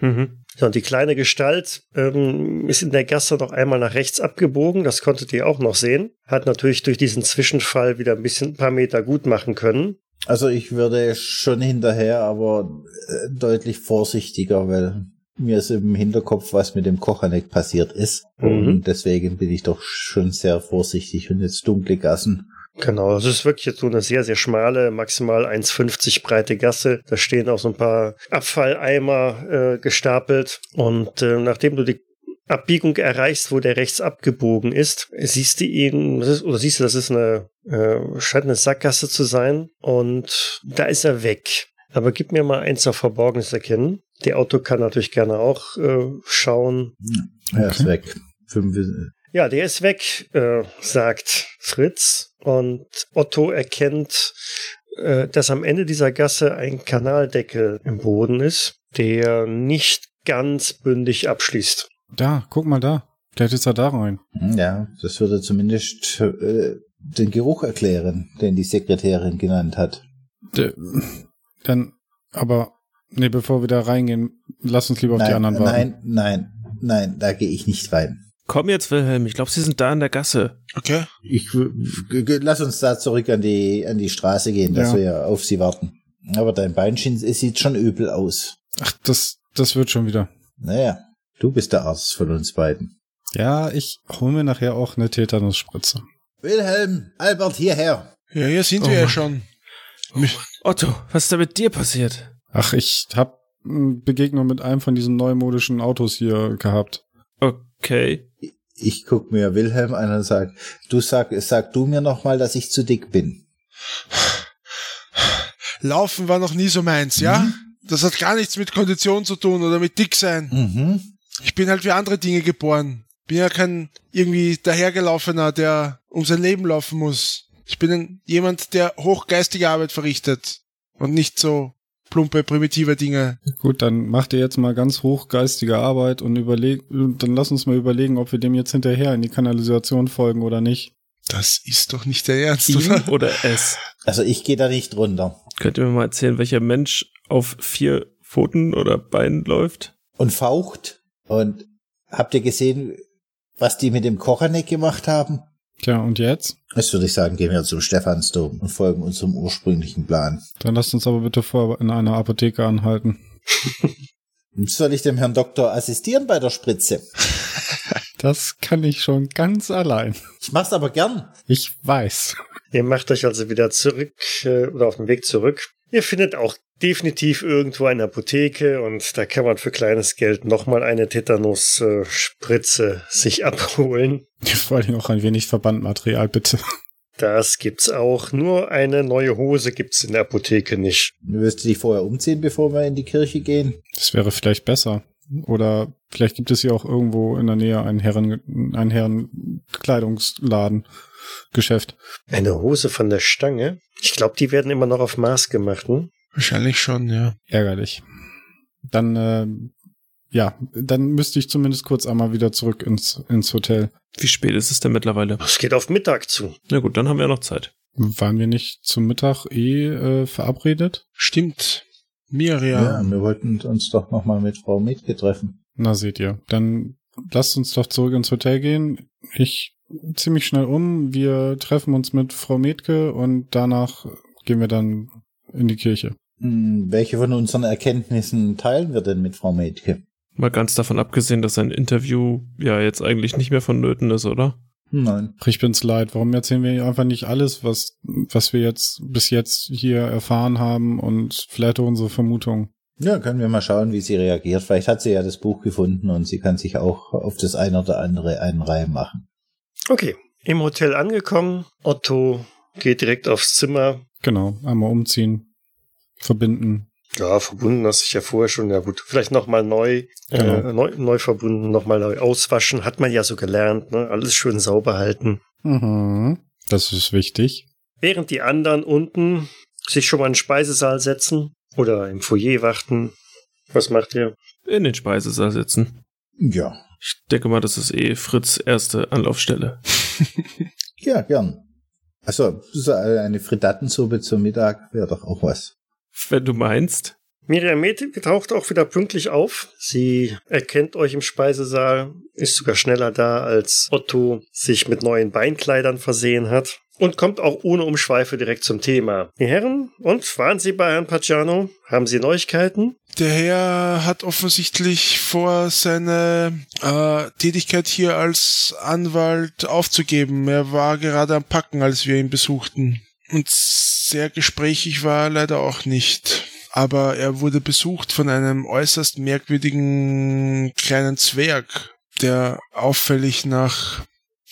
Mhm. So, und die kleine Gestalt ähm, ist in der Gasse noch einmal nach rechts abgebogen. Das konntet ihr auch noch sehen. Hat natürlich durch diesen Zwischenfall wieder ein bisschen ein paar Meter gut machen können. Also ich würde schon hinterher, aber äh, deutlich vorsichtiger, weil mir ist im Hinterkopf, was mit dem Kochaneck passiert ist. Mhm. Und deswegen bin ich doch schon sehr vorsichtig und jetzt dunkle Gassen. Genau, also es ist wirklich jetzt so eine sehr, sehr schmale, maximal 1,50 breite Gasse. Da stehen auch so ein paar Abfalleimer äh, gestapelt. Und äh, nachdem du die Abbiegung erreichst, wo der rechts abgebogen ist, siehst du ihn, das ist, oder siehst du, das ist eine, äh, scheint eine Sackgasse zu sein. Und da ist er weg. Aber gib mir mal eins auf Verborgenes erkennen. Die Auto kann natürlich gerne auch äh, schauen. Er ist Okay. weg. Fünf, Ja, der ist weg, äh, sagt Fritz. Und Otto erkennt, äh, dass am Ende dieser Gasse ein Kanaldeckel im Boden ist, der nicht ganz bündig abschließt. Da, guck mal da. Der hätte jetzt ja da rein. ja, das würde zumindest äh, den Geruch erklären, den die Sekretärin genannt hat. Der, dann, aber, nee, bevor wir da reingehen, lass uns lieber auf nein, die anderen warten. nein, nein, nein, da gehe ich nicht rein. Komm jetzt, Wilhelm, ich glaube, sie sind da in der Gasse. Okay. Ich lass uns da zurück an die an die Straße gehen, dass Ja. wir auf sie warten. Aber dein Beinchen es sieht schon übel aus. Ach, das, das wird schon wieder. Naja, du bist der Arzt von uns beiden. Ja, ich hol mir nachher auch eine Tetanusspritze. Wilhelm, Albert, hierher. Ja, hier sind Oh wir ja schon. Otto, was ist da mit dir passiert? Ach, ich hab eine Begegnung mit einem von diesen neumodischen Autos hier gehabt. Okay. Ich guck mir Wilhelm an und sag, du sag, sag du mir noch mal, dass ich zu dick bin. Laufen war noch nie so meins, ja? Das hat gar nichts mit Kondition zu tun oder mit dick sein. Mhm. Ich bin halt für andere Dinge geboren. Bin ja kein irgendwie dahergelaufener, der um sein Leben laufen muss. Ich bin jemand, der hochgeistige Arbeit verrichtet und nicht so plumpe, primitive Dinge. Gut, dann macht ihr jetzt mal ganz hochgeistige Arbeit und überleg, dann lass uns mal überlegen, ob wir dem jetzt hinterher in die Kanalisation folgen oder nicht. Das ist doch nicht der Ernst, Ihm oder? oder es? Also ich gehe da nicht runter. Könnt ihr mir mal erzählen, welcher Mensch auf vier Pfoten oder Beinen läuft? und faucht. Und habt ihr gesehen, was die mit dem Kochaneck gemacht haben? Tja, und jetzt? Jetzt würde ich sagen, gehen wir zum Stephansdom und folgen unserem ursprünglichen Plan. Dann lasst uns aber bitte vor in einer Apotheke anhalten. Soll ich dem Herrn Doktor assistieren bei der Spritze? Das kann ich schon ganz allein. Ich mach's aber gern. Ich weiß. Ihr macht euch also wieder zurück äh, oder auf dem Weg zurück. Ihr findet auch definitiv irgendwo eine Apotheke und da kann man für kleines Geld nochmal eine Tetanus-Spritze sich abholen. Vor allem auch ein wenig Verbandmaterial, bitte. Das gibt's auch. Nur eine neue Hose gibt's in der Apotheke nicht. Wirst du dich vorher umziehen, bevor wir in die Kirche gehen? Das wäre vielleicht besser. Oder vielleicht gibt es hier auch irgendwo in der Nähe einen Herren, einen Herrenkleidungsladen. Geschäft. Eine Hose von der Stange? Ich glaube, die werden immer noch auf Maß gemacht, hm? Wahrscheinlich schon, ja. Ärgerlich. Dann, äh, ja, dann müsste ich zumindest kurz einmal wieder zurück ins, ins Hotel. Wie spät ist es denn mittlerweile? Es geht auf Mittag zu. Na gut, dann haben wir ja noch Zeit. Waren wir nicht zum Mittag eh äh, verabredet? Stimmt. Miriam. Ja, wir wollten uns doch nochmal mit Frau Mietke treffen. Na, seht ihr. Dann lasst uns doch zurück ins Hotel gehen. Ich ziemlich schnell um. Wir treffen uns mit Frau Metke und danach gehen wir dann in die Kirche. Hm, welche von unseren Erkenntnissen teilen wir denn mit Frau Metke? Mal ganz davon abgesehen, dass ein Interview ja jetzt eigentlich nicht mehr vonnöten ist, oder? Nein. Ich bin's leid. Warum erzählen wir einfach nicht alles, was, was wir jetzt bis jetzt hier erfahren haben und vielleicht auch unsere Vermutungen? Ja, können wir mal schauen, wie sie reagiert. Vielleicht hat sie ja das Buch gefunden und sie kann sich auch auf das eine oder andere einen Reim machen. Okay, im Hotel angekommen. Otto geht direkt aufs Zimmer. Genau, einmal umziehen, verbinden. Ja, verbunden hast sich ja vorher schon. Ja gut, vielleicht nochmal neu, Genau. äh, neu, neu verbunden, nochmal neu auswaschen. Hat man ja so gelernt, ne? Alles schön sauber halten. Mhm. Das ist wichtig. Während die anderen unten sich schon mal in den Speisesaal setzen oder im Foyer warten. Was macht ihr? In den Speisesaal sitzen. Ja. Ich denke mal, das ist eh Fritz erste Anlaufstelle. Ja, gern. Also, so eine Frittatensuppe zum Mittag wäre doch auch was. Wenn du meinst. Miriam taucht auch wieder pünktlich auf. Sie erkennt euch im Speisesaal, ist sogar schneller da, als Otto sich mit neuen Beinkleidern versehen hat. Und kommt auch ohne Umschweife direkt zum Thema. Die Herren, und waren Sie bei Herrn Paciano? Haben Sie Neuigkeiten? Der Herr hat offensichtlich vor, seine äh, Tätigkeit hier als Anwalt aufzugeben. Er war gerade am Packen, als wir ihn besuchten. Und sehr gesprächig war er leider auch nicht. Aber er wurde besucht von einem äußerst merkwürdigen kleinen Zwerg, der auffällig nach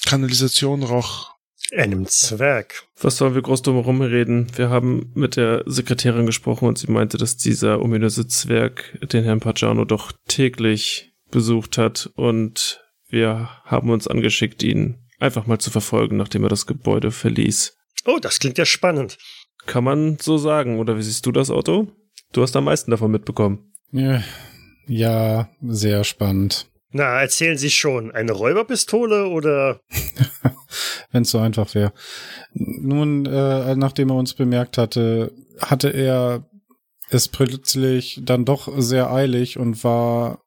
Kanalisation roch. Einem Zwerg. Was sollen wir groß drum herum reden? Wir haben mit der Sekretärin gesprochen und sie meinte, dass dieser ominöse Zwerg den Herrn Pagiano doch täglich besucht hat und wir haben uns angeschickt, ihn einfach mal zu verfolgen, nachdem er das Gebäude verließ. Oh, das klingt ja spannend. Kann man so sagen, oder wie siehst du das, Otto? Du hast am meisten davon mitbekommen. Ja, ja sehr spannend. Na, erzählen Sie schon. Eine Räuberpistole oder? Wenn es so einfach wäre. Nun, äh, nachdem er uns bemerkt hatte, hatte er es plötzlich dann doch sehr eilig und war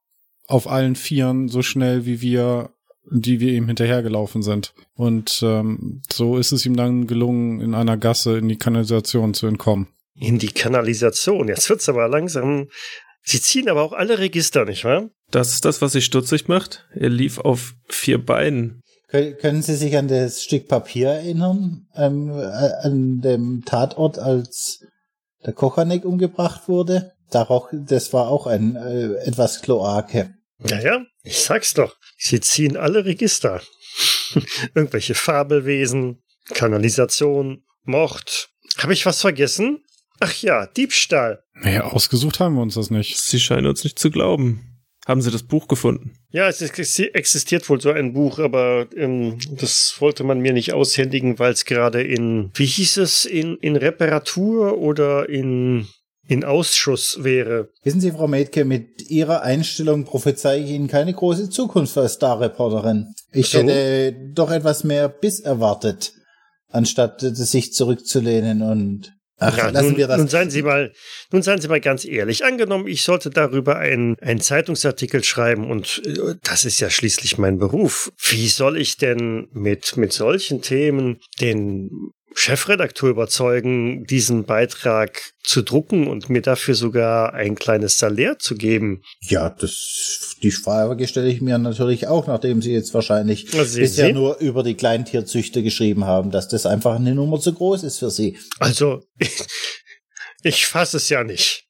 auf allen Vieren so schnell wie wir, die wir ihm hinterhergelaufen sind. Und ähm, so ist es ihm dann gelungen, in einer Gasse in die Kanalisation zu entkommen. In die Kanalisation. Jetzt wird's aber langsam. Sie ziehen aber auch alle Register, nicht wahr? Das ist das, was sich stutzig macht. Er lief auf vier Beinen. Kön- Können Sie sich an das Stück Papier erinnern? Ähm, äh, an dem Tatort, als der Kochanek umgebracht wurde? Darauf, das war auch ein äh, etwas Kloake. Naja, ich sag's doch. Sie ziehen alle Register. Irgendwelche Fabelwesen, Kanalisation, Mord. Habe ich was vergessen? Ach ja, Diebstahl. Naja, ausgesucht haben wir uns das nicht. Sie scheinen uns nicht zu glauben. Haben Sie das Buch gefunden? Ja, es exi- existiert wohl so ein Buch, aber ähm, das wollte man mir nicht aushändigen, weil es gerade in, wie hieß es, in, in Reparatur oder in, in Ausschuss wäre. Wissen Sie, Frau Metke, mit Ihrer Einstellung prophezei ich Ihnen keine große Zukunft als Star-Reporterin. Ich So? hätte doch etwas mehr Biss erwartet, anstatt sich zurückzulehnen und Ach, Ja, lassen nun, wir das. nun seien Sie mal, nun seien Sie mal ganz ehrlich. Angenommen, ich sollte darüber einen, einen Zeitungsartikel schreiben und äh, das ist ja schließlich mein Beruf. Wie soll ich denn mit, mit solchen Themen den Chefredakteur überzeugen, diesen Beitrag zu drucken und mir dafür sogar ein kleines Salär zu geben? Ja, das, die Frage stelle ich mir natürlich auch, nachdem Sie jetzt wahrscheinlich sehen bisher Sie? nur über die Kleintierzüchter geschrieben haben, dass das einfach eine Nummer zu groß ist für Sie. Also, ich, ich fasse es ja nicht.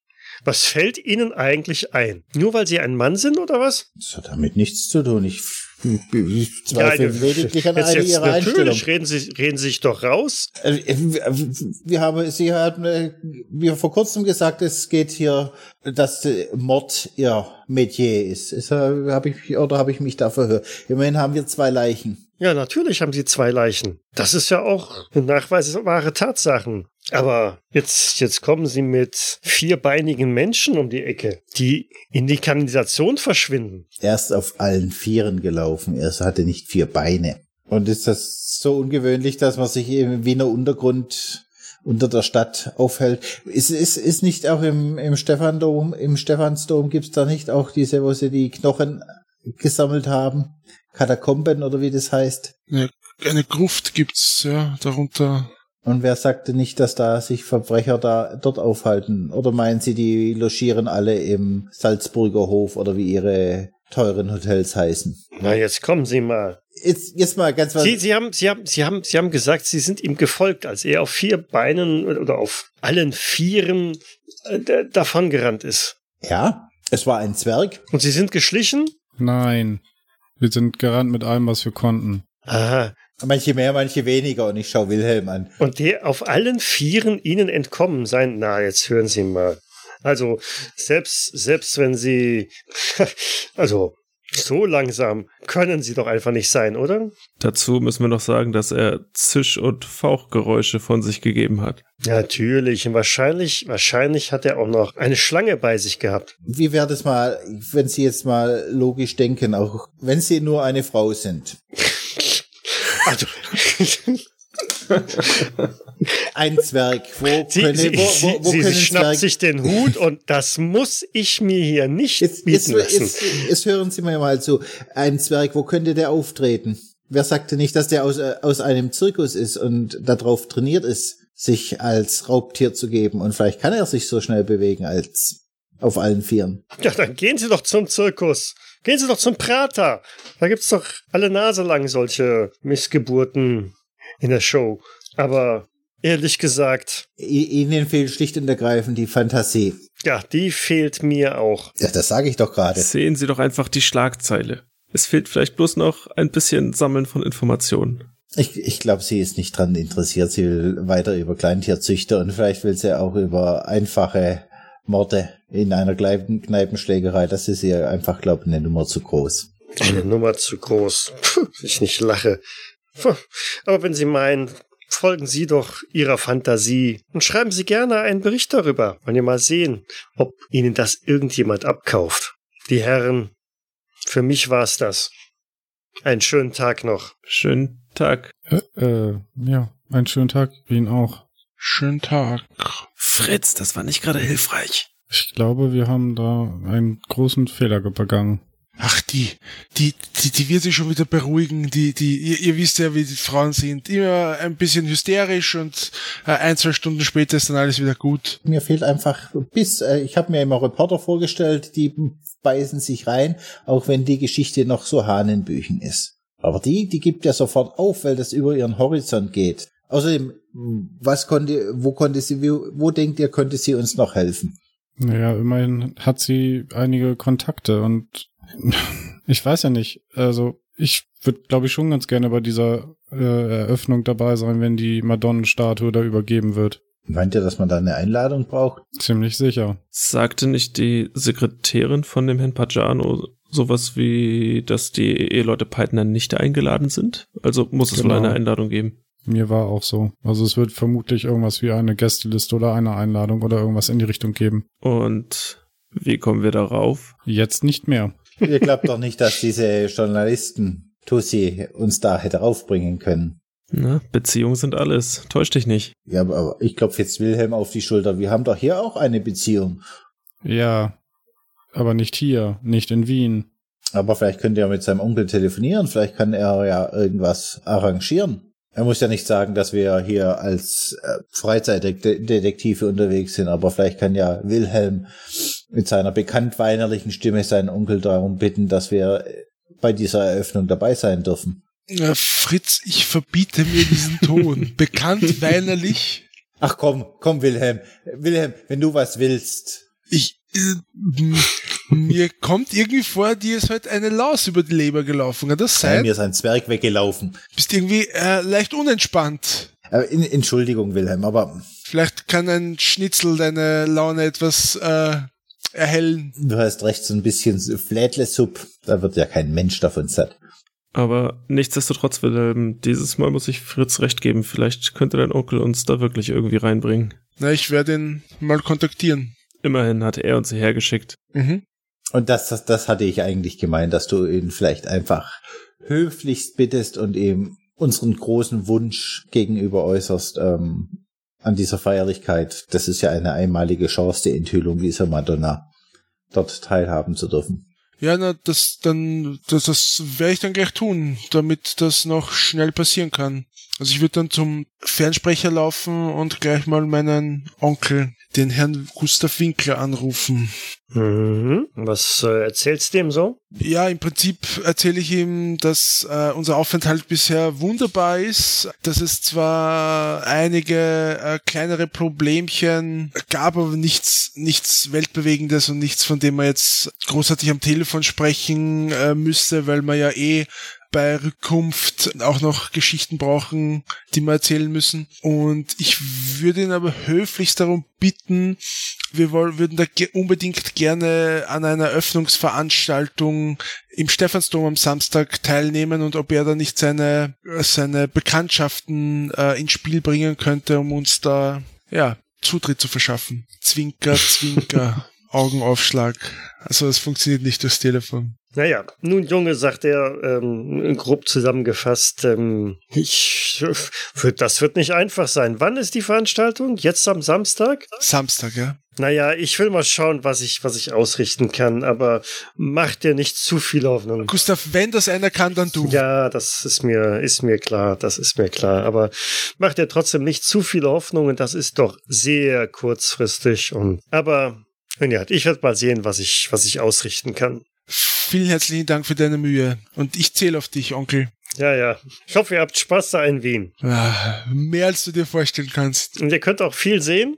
Was fällt Ihnen eigentlich ein? Nur weil Sie ein Mann sind oder was? Das hat damit nichts zu tun. Ich, ich zweifle Ja, lediglich an jetzt, eine jetzt Ihrer Einstellung. natürlich, reden Sie, reden Sie sich doch raus. Äh, Wir haben, Sie hatten äh, mir vor kurzem gesagt, es geht hier, dass äh, Mord Ihr Metier ist. ist habe ich oder habe ich mich da verhört? Immerhin haben wir zwei Leichen. Ja, natürlich haben sie zwei Leichen. Das ist ja auch nachweisbare Tatsachen. Aber jetzt, jetzt kommen sie mit vierbeinigen Menschen um die Ecke, die in die Kanalisation verschwinden. Er ist auf allen Vieren gelaufen. Er hatte nicht vier Beine. Und ist das so ungewöhnlich, dass man sich im Wiener Untergrund unter der Stadt aufhält? Ist, ist, ist nicht auch im, im Stephandom, im Stephansdom gibt's da nicht auch diese, wo sie die Knochen gesammelt haben? Katakomben oder wie das heißt? Eine, eine Gruft gibt's, ja, darunter. Und wer sagte nicht, dass da sich Verbrecher da dort aufhalten? Oder meinen Sie, die logieren alle im Salzburger Hof oder wie ihre teuren Hotels heißen? Na, jetzt kommen Sie mal. Jetzt, jetzt mal ganz was. Sie, sie, haben, sie, haben, sie, haben, sie haben gesagt, Sie sind ihm gefolgt, als er auf vier Beinen oder auf allen Vieren äh, da- davongerannt ist. Ja, es war ein Zwerg. Und Sie sind geschlichen? Nein. Wir sind gerannt mit allem, was wir konnten. Aha. Manche mehr, manche weniger. Und ich schau Wilhelm an. Und der auf allen Vieren Ihnen entkommen sein? Na, jetzt hören Sie mal. Also, selbst, selbst wenn Sie, also, so langsam können Sie doch einfach nicht sein, oder? Dazu müssen wir noch sagen, dass er Zisch- und Fauchgeräusche von sich gegeben hat. Natürlich. Und wahrscheinlich, wahrscheinlich hat er auch noch eine Schlange bei sich gehabt. Wie wäre das mal, wenn Sie jetzt mal logisch denken, auch wenn Sie nur eine Frau sind? Also, Ein Zwerg. Wo Sie, können, sie, wo, wo, sie, sie, schnappt Zwerg sich den Hut und das muss ich mir hier nicht Jetzt, jetzt, bieten lassen. jetzt, jetzt hören Sie mir mal zu. Ein Zwerg, wo könnte der auftreten? Wer sagte nicht, dass der aus, äh, aus einem Zirkus ist und darauf trainiert ist, sich als Raubtier zu geben? Und vielleicht kann er sich so schnell bewegen als auf allen Vieren. Ja, dann gehen Sie doch zum Zirkus. Gehen Sie doch zum Prater. Da gibt's doch alle Nase lang solche Missgeburten in der Show. Aber ehrlich gesagt, Ihnen fehlt schlicht und ergreifend die Fantasie. ja, die fehlt mir auch. Ja, das sage ich doch gerade. Sehen Sie doch einfach die Schlagzeile. Es fehlt vielleicht bloß noch ein bisschen Sammeln von Informationen. Ich, ich glaube, sie ist nicht dran interessiert. Sie will weiter über Kleintierzüchter und vielleicht will sie auch über einfache Morde in einer Kneipen Kneipenschlägerei. Das ist ihr einfach, glaube ich, eine Nummer zu groß. Eine Nummer zu groß. Puh, ich nicht lache. Puh, Aber wenn Sie meinen, folgen Sie doch Ihrer Fantasie und schreiben Sie gerne einen Bericht darüber. Wollen wir mal sehen, ob Ihnen das irgendjemand abkauft. Die Herren, für mich war's das. Einen schönen Tag noch. Schönen Tag. Äh, äh, ja, einen schönen Tag Ihnen auch. Schönen Tag. Fritz, das war nicht gerade hilfreich. Ich glaube, wir haben da einen großen Fehler begangen. Ach, die, die, die, die wird sich schon wieder beruhigen. Die, die, ihr, ihr wisst ja, wie die Frauen sind. Immer ein bisschen hysterisch und äh, ein, zwei Stunden später ist dann alles wieder gut. Mir fehlt einfach bis, äh, ich habe mir immer Reporter vorgestellt, die beißen sich rein, auch wenn die Geschichte noch so Hahnenbüchen ist. Aber die, die gibt ja sofort auf, weil das über ihren Horizont geht. Außerdem, was konnte, wo konnte sie, wo, wo denkt ihr, könnte sie uns noch helfen? Naja, immerhin hat sie einige Kontakte und ich weiß ja nicht. Also ich würde, glaube ich, schon ganz gerne bei dieser äh, Eröffnung dabei sein, wenn die Madonnenstatue da übergeben wird. Meint ihr, dass man da eine Einladung braucht? Ziemlich sicher. Sagte nicht die Sekretärin von dem Herrn Pagano sowas wie, dass die Eheleute Peitner nicht eingeladen sind? Also muss es wohl Genau. eine Einladung geben. Mir war auch so. Also es wird vermutlich irgendwas wie eine Gästeliste oder eine Einladung oder irgendwas in die Richtung geben. Und wie kommen wir darauf? Jetzt nicht mehr. Ihr glaubt doch nicht, dass diese Journalisten Tussi uns da hätte aufbringen können. Na, Beziehungen sind alles. Täusch dich nicht. Ja, aber ich klopfe jetzt Wilhelm auf die Schulter. Wir haben doch hier auch eine Beziehung. Ja, aber nicht hier, nicht in Wien. Aber vielleicht könnte er mit seinem Onkel telefonieren. Vielleicht kann er ja irgendwas arrangieren. Er muss ja nicht sagen, dass wir hier als äh, Freizeitdetektive unterwegs sind, aber vielleicht kann ja Wilhelm mit seiner bekannt weinerlichen Stimme seinen Onkel darum bitten, dass wir bei dieser Eröffnung dabei sein dürfen. Äh, Fritz, ich verbiete mir diesen Ton. Bekannt weinerlich. Ach komm, komm, Wilhelm. Wilhelm, wenn du was willst. Ich, äh, mir kommt irgendwie vor, dir ist heute eine Laus über die Leber gelaufen. Kann das sein? mir ist ein Zwerg weggelaufen. Bist irgendwie äh, leicht unentspannt. Äh, in, Entschuldigung, Wilhelm, aber Vielleicht kann ein Schnitzel deine Laune etwas äh, erhellen. du hast recht, so ein bisschen Flädle-Supp. Da wird ja kein Mensch davon satt. Aber nichtsdestotrotz, Wilhelm, dieses Mal muss ich Fritz recht geben. Vielleicht könnte dein Onkel uns da wirklich irgendwie reinbringen. Na, ich werde ihn mal kontaktieren. Immerhin hat er uns hierher geschickt. Mhm. Und das, das, das hatte ich eigentlich gemeint, dass du ihn vielleicht einfach höflichst bittest und ihm unseren großen Wunsch gegenüber äußerst ähm, an dieser Feierlichkeit. Das ist ja eine einmalige Chance, die Enthüllung dieser Madonna dort teilhaben zu dürfen. Ja, na, das dann, das, das werde ich dann gleich tun, damit das noch schnell passieren kann. Also ich würde dann zum Fernsprecher laufen und gleich mal meinen Onkel, den Herrn Gustav Winkler, anrufen. Mhm. Was äh, erzählst du ihm so? Ja, im Prinzip erzähle ich ihm, dass äh, unser Aufenthalt bisher wunderbar ist, dass es zwar einige äh, kleinere Problemchen gab, aber nichts, nichts Weltbewegendes und nichts, von dem man jetzt großartig am Telefon sprechen äh, müsste, weil man ja eh bei Rückkunft auch noch Geschichten brauchen, die wir erzählen müssen. Und ich würde ihn aber höflichst darum bitten, wir wollen, würden da ge unbedingt gerne an einer Öffnungsveranstaltung im Stephansdom am Samstag teilnehmen und ob er da nicht seine, seine Bekanntschaften äh, ins Spiel bringen könnte, um uns da, ja, Zutritt zu verschaffen. Zwinker, Zwinker, Augenaufschlag. Also es funktioniert nicht durchs Telefon. Naja, nun Junge, sagt er, ähm, grob zusammengefasst, ähm, ich, das wird nicht einfach sein. Wann ist die Veranstaltung? Jetzt am Samstag? Samstag, ja. Naja, ich will mal schauen, was ich, was ich ausrichten kann, aber mach dir nicht zu viel Hoffnung. Gustav, wenn das einer kann, dann du. Ja, das ist mir, ist mir klar, das ist mir klar. Aber mach dir trotzdem nicht zu viele Hoffnungen, das ist doch sehr kurzfristig und, aber, ja, ich werde mal sehen, was ich, was ich ausrichten kann. Vielen herzlichen Dank für deine Mühe. Und ich zähle auf dich, Onkel. Ja, ja. Ich hoffe, ihr habt Spaß da in Wien. Ah, mehr als du dir vorstellen kannst. Und ihr könnt auch viel sehen.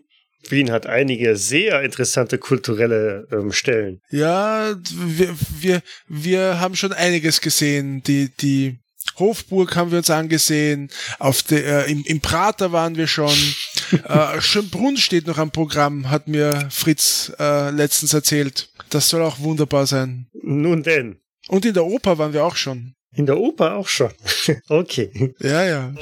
Wien hat einige sehr interessante kulturelle ähm, Stellen. Ja, wir, wir, wir haben schon einiges gesehen. Die, die Hofburg haben wir uns angesehen. Auf der, äh, im, Im Prater waren wir schon. äh, Schönbrunn steht noch am Programm, hat mir Fritz äh, letztens erzählt. Das soll auch wunderbar sein. Nun denn. Und in der Oper waren wir auch schon. In der Oper auch schon. okay. Ja, ja.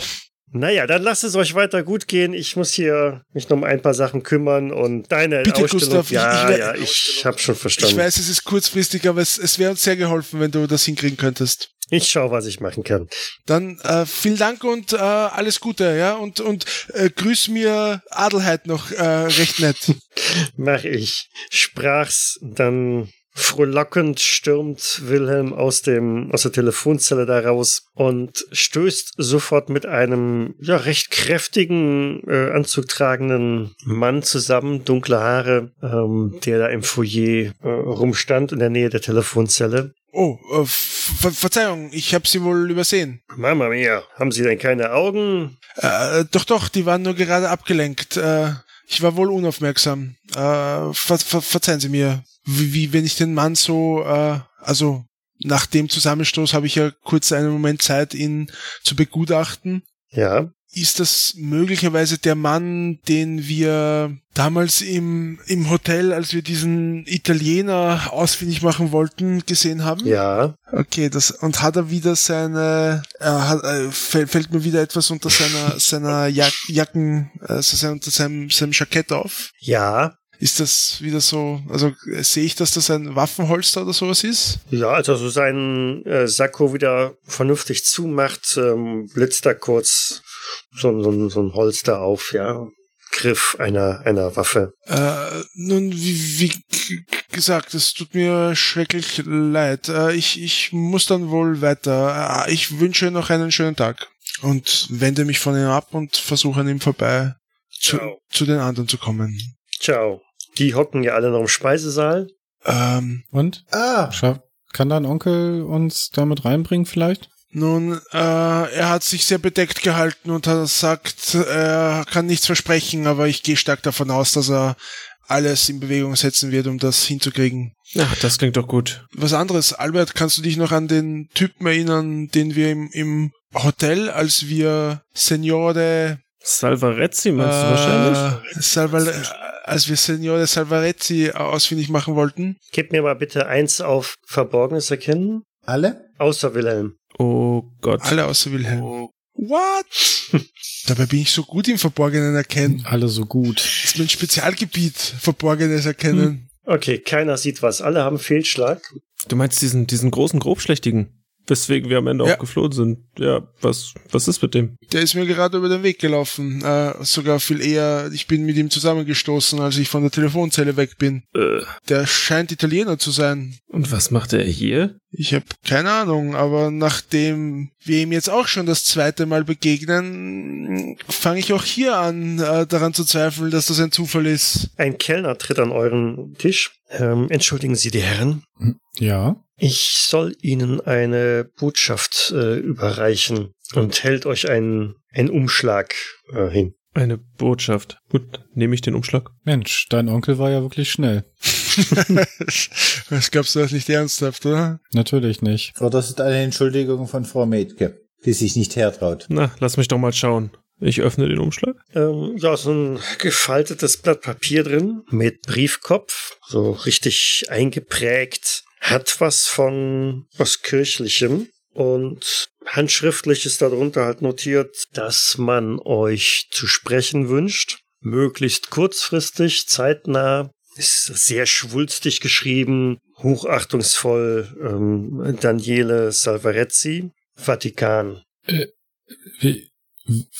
Naja, dann lasst es euch weiter gut gehen. Ich muss hier mich noch um ein paar Sachen kümmern und deine Bitte, Ausstellung. Gustav, ja, ich- ich- ja, ich habe schon verstanden. Ich weiß, es ist kurzfristig, aber es, es wäre uns sehr geholfen, wenn du das hinkriegen könntest. Ich schau, was ich machen kann. Dann äh, vielen Dank und äh, alles Gute, ja. Und, und äh, grüß mir Adelheid noch äh, recht nett. Mach ich. Sprach's, dann frohlockend stürmt Wilhelm aus dem, aus der Telefonzelle da raus und stößt sofort mit einem, ja, recht kräftigen, äh, Anzug tragenden Mann zusammen, dunkle Haare, ähm, der da im Foyer äh, rumstand in der Nähe der Telefonzelle. Oh, äh, Ver Verzeihung, ich habe sie wohl übersehen. Mama mia, haben Sie denn keine Augen? Äh, doch, doch, die waren nur gerade abgelenkt. Äh, ich war wohl unaufmerksam. Äh, ver ver verzeihen Sie mir. Wie, wie wenn ich den Mann so, äh, also nach dem Zusammenstoß habe ich ja kurz einen Moment Zeit, ihn zu begutachten. Ja, Ist das möglicherweise der Mann, den wir damals im, im Hotel, als wir diesen Italiener ausfindig machen wollten, gesehen haben? ja. Okay, das und hat er wieder seine er hat, äh, fällt, fällt mir wieder etwas unter seiner seiner Jack, Jacken, äh, so sein- unter seinem seinem Jackett auf. Ja, ist das wieder so, also äh, sehe ich, dass das ein Waffenholster oder sowas ist? Ja, als er so seinen äh, Sakko wieder vernünftig zumacht, ähm, blitzt da kurz so, so, so ein Holster auf, ja. Griff einer, einer Waffe. Äh, nun, wie, wie gesagt, es tut mir schrecklich leid. Äh, ich, ich muss dann wohl weiter. Äh, ich wünsche noch einen schönen Tag. Und wende mich von ihm ab und versuche an ihm vorbei zu, Ciao. zu den anderen zu kommen. Ciao. Die hocken ja alle noch im Speisesaal. Ähm, Und? Ah, Scha kann dein Onkel uns damit reinbringen vielleicht? Nun, äh, er hat sich sehr bedeckt gehalten und hat sagt, er kann nichts versprechen, aber ich gehe stark davon aus, dass er alles in Bewegung setzen wird, um das hinzukriegen. Ach, das klingt doch gut. Was anderes, Albert, kannst du dich noch an den Typen erinnern, den wir im, im Hotel, als wir Signore Salvarezzi meinst du wahrscheinlich? äh, Salva als wir Signore Salvarezzi ausfindig machen wollten? Gib mir mal bitte eins auf Verborgenes erkennen. alle? Außer Wilhelm. Oh Gott. Alle außer Wilhelm. What? Dabei bin ich so gut im Verborgenen erkennen. Alle so gut. Das ist mein Spezialgebiet, Verborgenes erkennen. Okay, keiner sieht was. Alle haben Fehlschlag. Du meinst diesen, diesen großen Grobschlächtigen? Weswegen wir am Ende Ja. auch geflohen sind. Ja, was, was ist mit dem? Der ist mir gerade über den Weg gelaufen. Äh, sogar viel eher, ich bin mit ihm zusammengestoßen, als ich von der Telefonzelle weg bin. Äh, Der scheint Italiener zu sein. und was macht er hier? Ich habe keine Ahnung, aber nachdem wir ihm jetzt auch schon das zweite Mal begegnen, fange ich auch hier an, äh, daran zu zweifeln, dass das ein Zufall ist. Ein Kellner tritt an euren Tisch. Ähm, entschuldigen Sie, die Herren. Ja. Ich soll Ihnen eine Botschaft äh, überreichen und hält euch einen, einen Umschlag äh, hin. Eine Botschaft. Gut, nehme ich den Umschlag. Mensch, dein Onkel war ja wirklich schnell. das glaubst du das nicht ernsthaft, oder? Natürlich nicht. Oder das ist eine Entschuldigung von Frau Metke, die sich nicht hertraut. Na, lass mich doch mal schauen. Ich öffne den Umschlag. Ähm, ja, so ein gefaltetes Blatt Papier drin mit Briefkopf, so richtig eingeprägt. Hat was von was Kirchlichem und handschriftlich ist darunter halt notiert, dass man euch zu sprechen wünscht. Möglichst kurzfristig, zeitnah. Ist sehr schwulstig geschrieben, hochachtungsvoll. Ähm, Daniele Salvarezzi, Vatikan. Wie,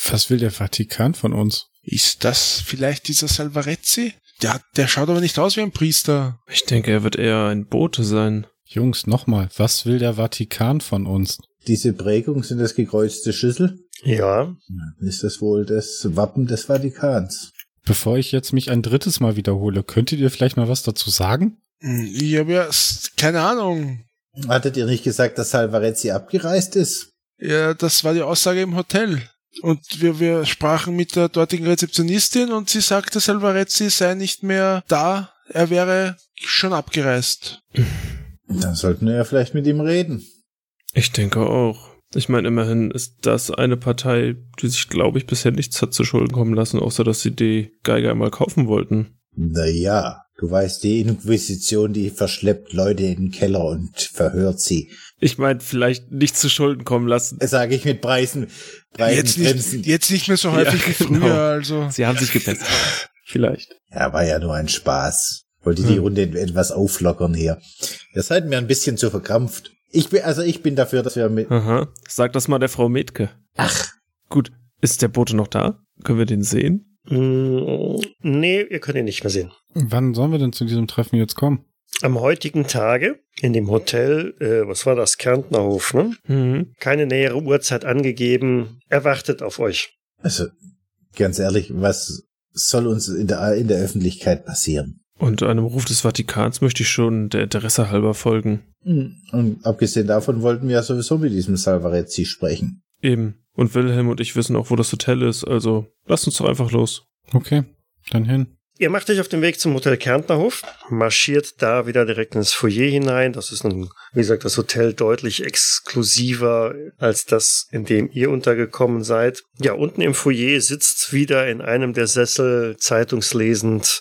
was will der Vatikan von uns? Ist das vielleicht dieser Salvarezzi? Der, der schaut aber nicht aus wie ein Priester. Ich denke, er wird eher ein Bote sein. Jungs, nochmal, was will der Vatikan von uns? Diese Prägung sind das gekreuzte Schüssel. Ja, ist das wohl das Wappen des Vatikans. Bevor ich jetzt mich ein drittes Mal wiederhole, könntet ihr vielleicht mal was dazu sagen? Hm, Ich habe ja s- keine Ahnung. Hattet ihr nicht gesagt, dass Salvarezzi abgereist ist? Ja, das war die Aussage im Hotel. Und wir, wir sprachen mit der dortigen Rezeptionistin und sie sagte, Salvarezzi sei nicht mehr da. Er wäre schon abgereist. Dann sollten wir ja vielleicht mit ihm reden. Ich denke auch. Ich meine, immerhin ist das eine Partei, die sich, glaube ich, bisher nichts hat zu Schulden kommen lassen, außer dass sie die Geige einmal kaufen wollten. Naja, du weißt, die Inquisition, die verschleppt Leute in den Keller und verhört sie. Ich meine, vielleicht nicht zu Schulden kommen lassen. Das sage ich mit Preisen, breiten Jetzt nicht, jetzt nicht mehr so häufig Ja, wie früher, genau. also. Sie haben sich gebessert. Vielleicht. Ja, war ja nur ein Spaß. Wollte die Hm. Runde etwas auflockern hier. Ihr seid mir ein bisschen zu verkrampft. Ich bin, also ich bin dafür, dass wir mit, Aha. Sag das mal der Frau Metke. ach, Gut. Ist der Bote noch da? Können wir den sehen? Mm, Nee, ihr könnt ihn nicht mehr sehen. Wann sollen wir denn zu diesem Treffen jetzt kommen? Am heutigen Tage in dem Hotel, äh, was war das, Kärntnerhof, ne? Mhm. Keine nähere Uhrzeit angegeben. Er wartet auf euch. also, ganz ehrlich, was soll uns in der, in der Öffentlichkeit passieren? Und einem Ruf des Vatikans möchte ich schon der Interesse halber folgen. Und abgesehen davon wollten wir ja sowieso mit diesem Salvarezzi sprechen. Eben. Und Wilhelm und ich wissen auch, wo das Hotel ist, also lasst uns doch einfach los. Okay, dann hin. Ihr macht euch auf den Weg zum Hotel Kärntnerhof, marschiert da wieder direkt ins Foyer hinein. Das ist nun, wie gesagt, das Hotel deutlich exklusiver als das, in dem ihr untergekommen seid. Ja, unten im Foyer sitzt wieder in einem der Sessel zeitungslesend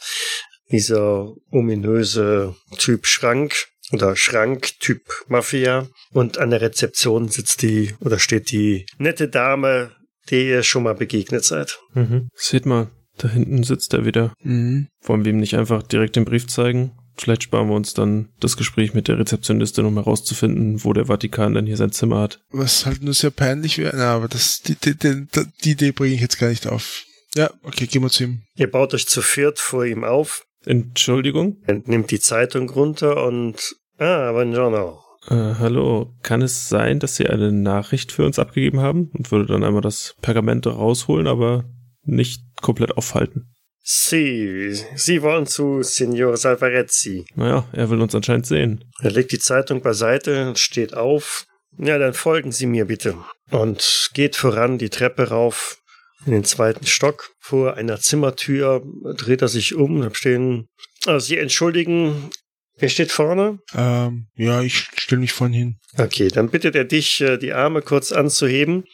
dieser ominöse Typ Schrank oder Schrank Typ Mafia. Und an der Rezeption sitzt die oder steht die nette Dame, der ihr schon mal begegnet seid. Mhm. Seht mal, Da hinten sitzt er wieder. Mhm. Wollen wir ihm nicht einfach direkt den Brief zeigen? Vielleicht sparen wir uns dann das Gespräch mit der Rezeptionistin, um herauszufinden, wo der Vatikan denn hier sein Zimmer hat. Was halt nur sehr peinlich wäre. Na, aber das, die, die, die, die Idee bringe ich jetzt gar nicht auf. Ja, okay, gehen wir zu ihm. Ihr baut euch zu viert vor ihm auf, Entschuldigung? nimmt die Zeitung runter und Ah, buongiorno. Äh, hallo, kann es sein, dass Sie eine Nachricht für uns abgegeben haben? Und würde dann einmal das Pergament rausholen, aber nicht komplett aufhalten. Sie, Sie wollen zu Signor Salvarezzi. Naja, er will uns anscheinend sehen. Er legt die Zeitung beiseite, steht auf. Ja, dann folgen Sie mir bitte. Und geht voran die Treppe rauf in den zweiten Stock. Vor einer Zimmertür dreht er sich um. Da stehen. Also Sie entschuldigen. Wer steht vorne? Ähm, ja, ich stelle mich vorhin hin. Okay, dann bittet er dich, äh, die Arme kurz anzuheben.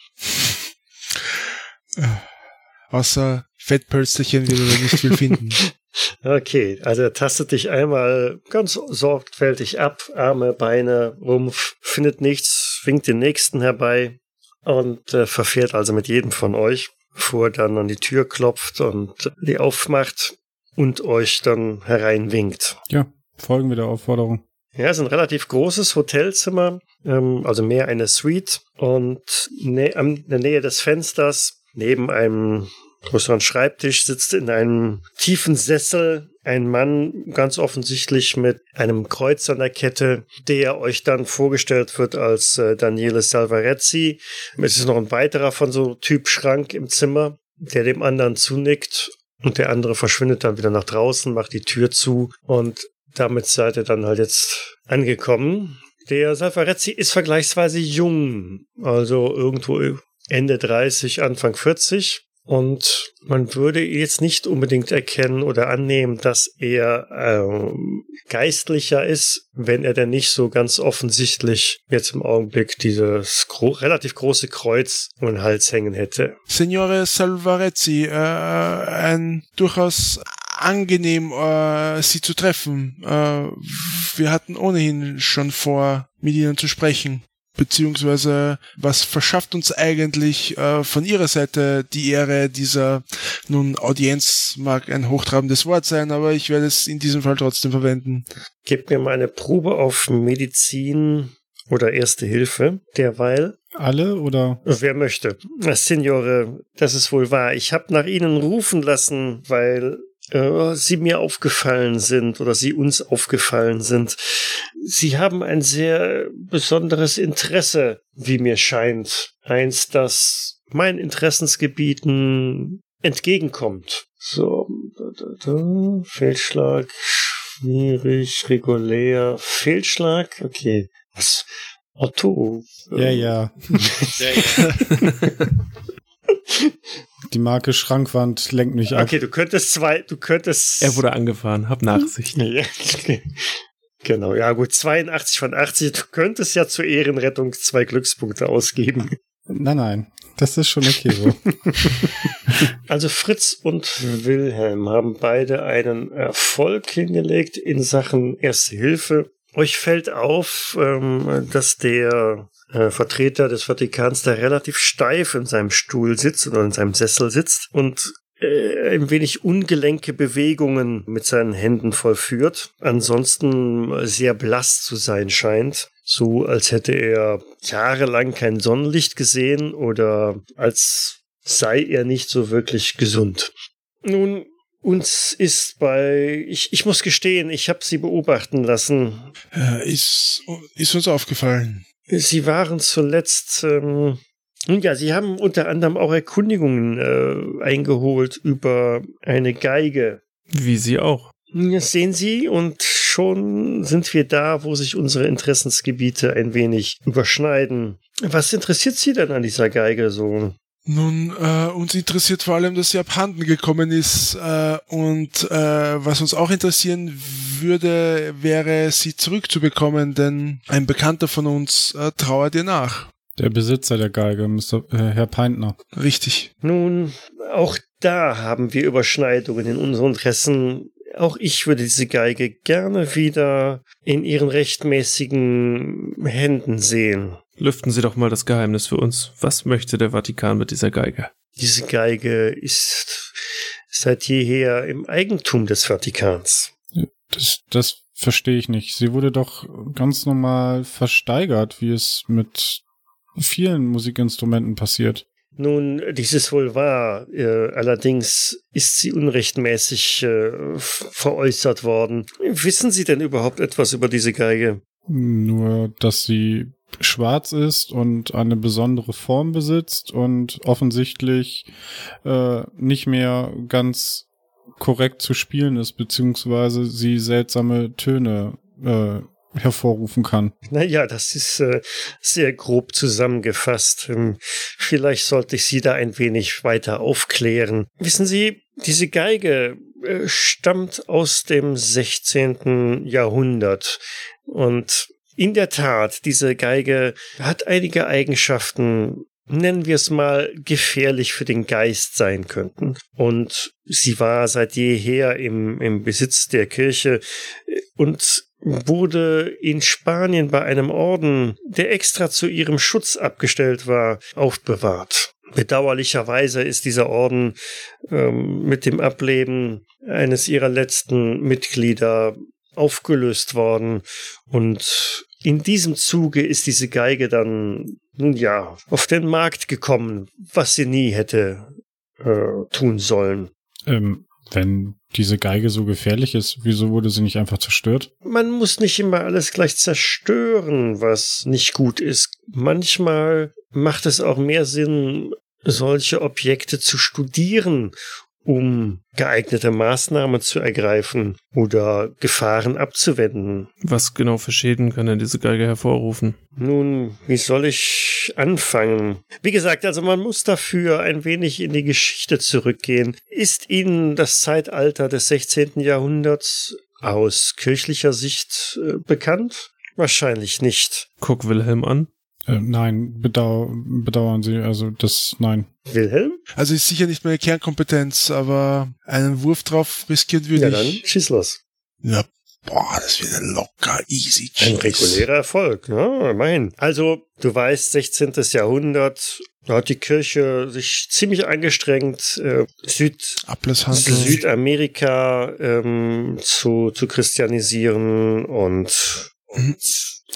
Außer Fettpölsterchen wird er nicht viel finden. Okay, also er tastet dich einmal ganz sorgfältig ab, Arme, Beine, Rumpf, findet nichts, winkt den nächsten herbei und äh, verfährt also mit jedem von euch, bevor er dann an die Tür klopft und die aufmacht und euch dann hereinwinkt. Ja, folgen wir der Aufforderung. Ja, es ist ein relativ großes Hotelzimmer, ähm, also mehr eine Suite und nä an der Nähe des Fensters neben einem größeren Schreibtisch sitzt in einem tiefen Sessel ein Mann, ganz offensichtlich mit einem Kreuz an der Kette, der euch dann vorgestellt wird als äh, Daniele Salvarezzi. Es ist noch ein weiterer von so Typ Schrank im Zimmer, der dem anderen zunickt und der andere verschwindet dann wieder nach draußen, macht die Tür zu und damit seid ihr dann halt jetzt angekommen. Der Salvarezzi ist vergleichsweise jung, also irgendwo Ende 30, Anfang 40. Und man würde jetzt nicht unbedingt erkennen oder annehmen, dass er ähm, geistlicher ist, wenn er denn nicht so ganz offensichtlich jetzt im Augenblick dieses gro relativ große Kreuz um den Hals hängen hätte. Signore Salvarezzi, äh, ein durchaus angenehm, äh, Sie zu treffen. Äh, wir hatten ohnehin schon vor, mit Ihnen zu sprechen. Beziehungsweise, was verschafft uns eigentlich äh, von Ihrer Seite die Ehre dieser, nun, Audienz mag ein hochtrabendes Wort sein, aber ich werde es in diesem Fall trotzdem verwenden. Gebt mir mal eine Probe auf Medizin oder Erste Hilfe derweil. Alle oder? Wer möchte. Signore, das ist wohl wahr. Ich habe nach Ihnen rufen lassen, weil äh, Sie mir aufgefallen sind oder Sie uns aufgefallen sind. Sie haben ein sehr besonderes Interesse, wie mir scheint. Eins, das meinen Interessensgebieten entgegenkommt. So, da, da, da. Fehlschlag, schwierig, regulär, Fehlschlag, okay. Was? Otto. Ja, ja. Die Marke Schrankwand lenkt mich ab. Okay, du könntest zwei, du könntest. Er wurde angefahren, hab Nachsicht. Ja, okay. Genau, ja gut, 82 von 80. Du könntest ja zur Ehrenrettung zwei Glückspunkte ausgeben. Nein, nein, das ist schon okay so. Also Fritz und Wilhelm haben beide einen Erfolg hingelegt in Sachen Erste Hilfe. Euch fällt auf, ähm, dass der äh, Vertreter des Vatikans da relativ steif in seinem Stuhl sitzt oder in seinem Sessel sitzt und äh, ein wenig ungelenke Bewegungen mit seinen Händen vollführt. Ansonsten sehr blass zu sein scheint. So als hätte er jahrelang kein Sonnenlicht gesehen oder als sei er nicht so wirklich gesund. Nun, uns ist bei, ich, ich muss gestehen, ich habe sie beobachten lassen. Äh, ist, ist uns aufgefallen. Sie waren zuletzt, ähm, nun ja, sie haben unter anderem auch Erkundigungen äh, eingeholt über eine Geige. Wie Sie auch. Das sehen Sie und schon sind wir da, wo sich unsere Interessensgebiete ein wenig überschneiden. Was interessiert Sie denn an dieser Geige so? Nun, äh, uns interessiert vor allem, dass sie abhanden gekommen ist äh, und äh, was uns auch interessieren würde, wäre sie zurückzubekommen, denn ein Bekannter von uns äh, trauert ihr nach. Der Besitzer der Geige, Mr. Äh, Herr Peintner. Richtig. Nun, auch da haben wir Überschneidungen in unseren Interessen. Auch ich würde diese Geige gerne wieder in ihren rechtmäßigen Händen sehen. Lüften Sie doch mal das Geheimnis für uns. Was möchte der Vatikan mit dieser Geige? diese Geige ist seit jeher im Eigentum des Vatikans. Das, das verstehe ich nicht. Sie wurde doch ganz normal versteigert, wie es mit vielen Musikinstrumenten passiert. Nun, dies ist wohl wahr. Äh, allerdings ist sie unrechtmäßig äh, veräußert worden. Wissen Sie denn überhaupt etwas über diese Geige? Nur, dass sie schwarz ist und eine besondere Form besitzt und offensichtlich äh, nicht mehr ganz korrekt zu spielen ist, beziehungsweise sie seltsame Töne äh, hervorrufen kann. Naja, das ist äh, sehr grob zusammengefasst. Ähm, vielleicht sollte ich Sie da ein wenig weiter aufklären. Wissen Sie, diese Geige äh, stammt aus dem 16. Jahrhundert und in der Tat, diese Geige hat einige Eigenschaften, nennen wir es mal, gefährlich für den Geist sein könnten. Und sie war seit jeher im, im Besitz der Kirche und wurde in Spanien bei einem Orden, der extra zu ihrem Schutz abgestellt war, aufbewahrt. Bedauerlicherweise ist dieser Orden ähm, mit dem Ableben eines ihrer letzten Mitglieder aufgelöst worden und in diesem Zuge ist diese Geige dann, nun ja, auf den Markt gekommen, was sie nie hätte äh, tun sollen. Ähm, wenn diese Geige so gefährlich ist, wieso wurde sie nicht einfach zerstört? Man muss nicht immer alles gleich zerstören, was nicht gut ist. Manchmal macht es auch mehr Sinn, solche Objekte zu studieren um geeignete Maßnahmen zu ergreifen oder Gefahren abzuwenden. Was genau für Schäden kann denn diese Geige hervorrufen? Nun, wie soll ich anfangen? Wie gesagt, also man muss dafür ein wenig in die Geschichte zurückgehen. Ist Ihnen das Zeitalter des 16. Jahrhunderts aus kirchlicher Sicht äh, bekannt? Wahrscheinlich nicht. Guck Wilhelm an. Äh, nein, bedau bedauern Sie, also das, nein. Wilhelm? Also ist sicher nicht meine Kernkompetenz, aber einen Wurf drauf riskiert würde ja, dann ich. schieß los. Ja, boah, das wird ein locker easy Ein cheese. regulärer Erfolg, ne? Immerhin. Also, du weißt, 16. Jahrhundert, da hat die Kirche sich ziemlich angestrengt, äh, Süd. Südamerika ähm, zu, zu christianisieren und Mhm.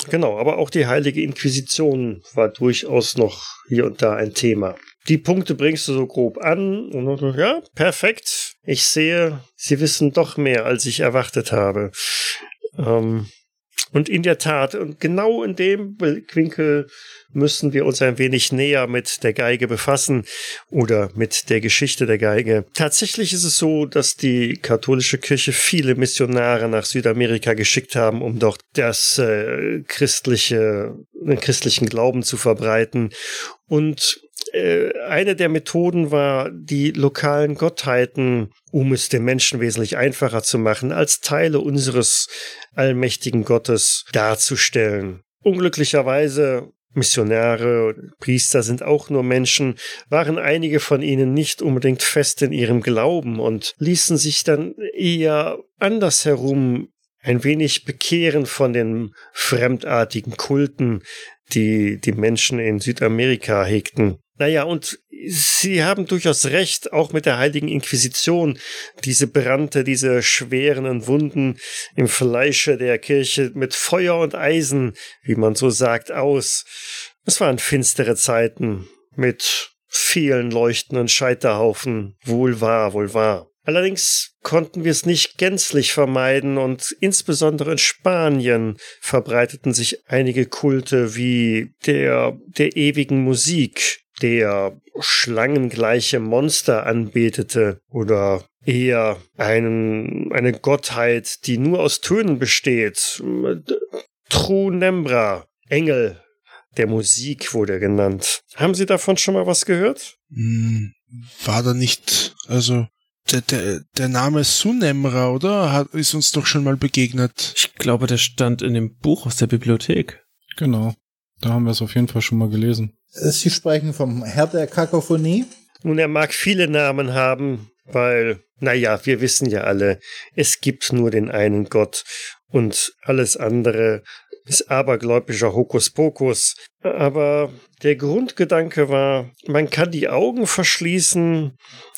Genau, aber auch die Heilige Inquisition war durchaus noch hier und da ein Thema. Die Punkte bringst du so grob an und ja, perfekt. Ich sehe, sie wissen doch mehr, als ich erwartet habe. Ähm, und in der Tat, und genau in dem Winkel müssen wir uns ein wenig näher mit der Geige befassen oder mit der Geschichte der Geige. Tatsächlich ist es so, dass die katholische Kirche viele Missionare nach Südamerika geschickt haben, um dort das äh, christliche, den christlichen Glauben zu verbreiten. Und eine der Methoden war, die lokalen Gottheiten, um es dem Menschen wesentlich einfacher zu machen, als Teile unseres allmächtigen Gottes darzustellen. Unglücklicherweise Missionare, Priester sind auch nur Menschen, waren einige von ihnen nicht unbedingt fest in ihrem Glauben und ließen sich dann eher andersherum ein wenig bekehren von den fremdartigen Kulten, die die Menschen in Südamerika hegten. Naja, und Sie haben durchaus recht, auch mit der Heiligen Inquisition, diese brannte diese schweren Wunden im Fleische der Kirche mit Feuer und Eisen, wie man so sagt, aus. Es waren finstere Zeiten mit vielen leuchtenden Scheiterhaufen. Wohl wahr, wohl wahr. Allerdings konnten wir es nicht gänzlich vermeiden und insbesondere in Spanien verbreiteten sich einige Kulte wie der der ewigen Musik, der schlangengleiche Monster anbetete oder eher einen, eine Gottheit, die nur aus Tönen besteht. Trunembra, Engel der Musik wurde er genannt. Haben Sie davon schon mal was gehört? Hm, War da nicht, also der, der, der Name Sunemra, oder? Hat, ist uns doch schon mal begegnet. Ich glaube, der stand in dem Buch aus der Bibliothek. Genau. Da haben wir es auf jeden Fall schon mal gelesen. Sie sprechen vom Herr der Kakophonie. Nun, er mag viele Namen haben, weil, naja, wir wissen ja alle, es gibt nur den einen Gott und alles andere ist abergläubischer Hokuspokus. Aber der Grundgedanke war, man kann die Augen verschließen,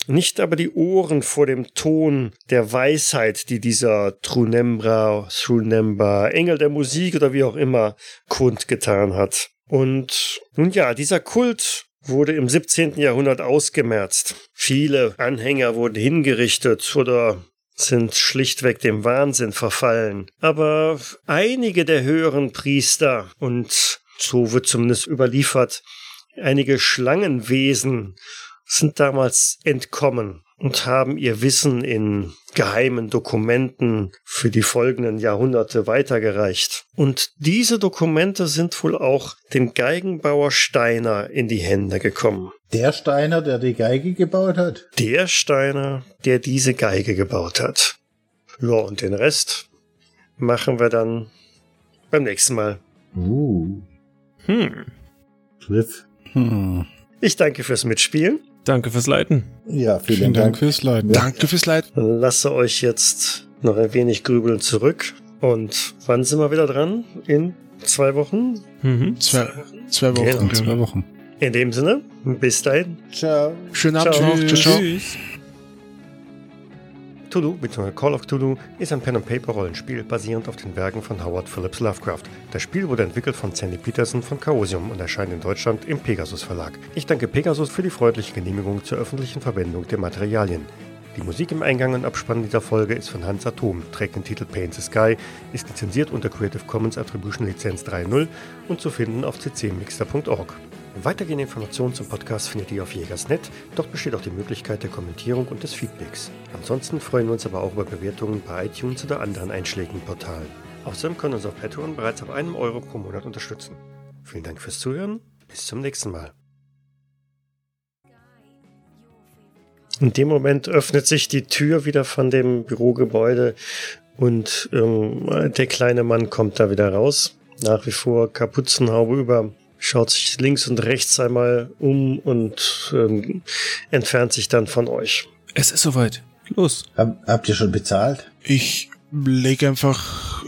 nicht aber die Ohren vor dem Ton der Weisheit, die dieser Trunembra, Trunembra, Engel der Musik oder wie auch immer kundgetan hat. Und nun ja, dieser Kult wurde im 17. Jahrhundert ausgemerzt. Viele Anhänger wurden hingerichtet oder sind schlichtweg dem Wahnsinn verfallen. Aber einige der höheren Priester, und so wird zumindest überliefert, einige Schlangenwesen sind damals entkommen und haben ihr Wissen in geheimen Dokumenten für die folgenden Jahrhunderte weitergereicht. Und diese Dokumente sind wohl auch dem Geigenbauer Steiner in die Hände gekommen. Der Steiner, der die Geige gebaut hat? Der Steiner, der diese Geige gebaut hat. Ja, und den Rest machen wir dann beim nächsten Mal. Uh. Hm. Cliff. Hm. Ich danke fürs Mitspielen. Danke fürs Leiten. Ja, vielen, Vielen Dank Dank. fürs Leiten. Danke fürs Leid. Lasse euch jetzt noch ein wenig grübeln zurück. Und wann sind wir wieder dran? In zwei Wochen? Mhm. Zwei, zwei Wochen. Genau. In zwei Wochen. In dem Sinne, bis dahin. Ciao. Schönen Abend Ciao. ciao. Tschüss. Cthulhu bzw. Call of Cthulhu ist ein Pen-and-Paper-Rollenspiel basierend auf den Werken von Howard Phillips Lovecraft. Das Spiel wurde entwickelt von Sandy Peterson von Chaosium und erscheint in Deutschland im Pegasus Verlag. Ich danke Pegasus für die freundliche Genehmigung zur öffentlichen Verwendung der Materialien. Die Musik im Eingang und Abspann dieser Folge ist von Hans Atom, trägt den Titel Paint the Sky, ist lizenziert unter Creative Commons Attribution Lizenz 3.0 und zu finden auf ccmixter.org. Weitergehende Informationen zum Podcast findet ihr auf Jägersnet. Dort besteht auch die Möglichkeit der Kommentierung und des Feedbacks. Ansonsten freuen wir uns aber auch über Bewertungen bei iTunes oder anderen einschlägigen Portalen. Außerdem können uns auf Patreon bereits ab einem Euro pro Monat unterstützen. Vielen Dank fürs Zuhören. Bis zum nächsten Mal. In dem Moment öffnet sich die Tür wieder von dem Bürogebäude und ähm, der kleine Mann kommt da wieder raus. Nach wie vor Kapuzenhaube über, schaut sich links und rechts einmal um und ähm, entfernt sich dann von euch. Es ist soweit. Los. Hab, habt ihr schon bezahlt? Ich lege einfach,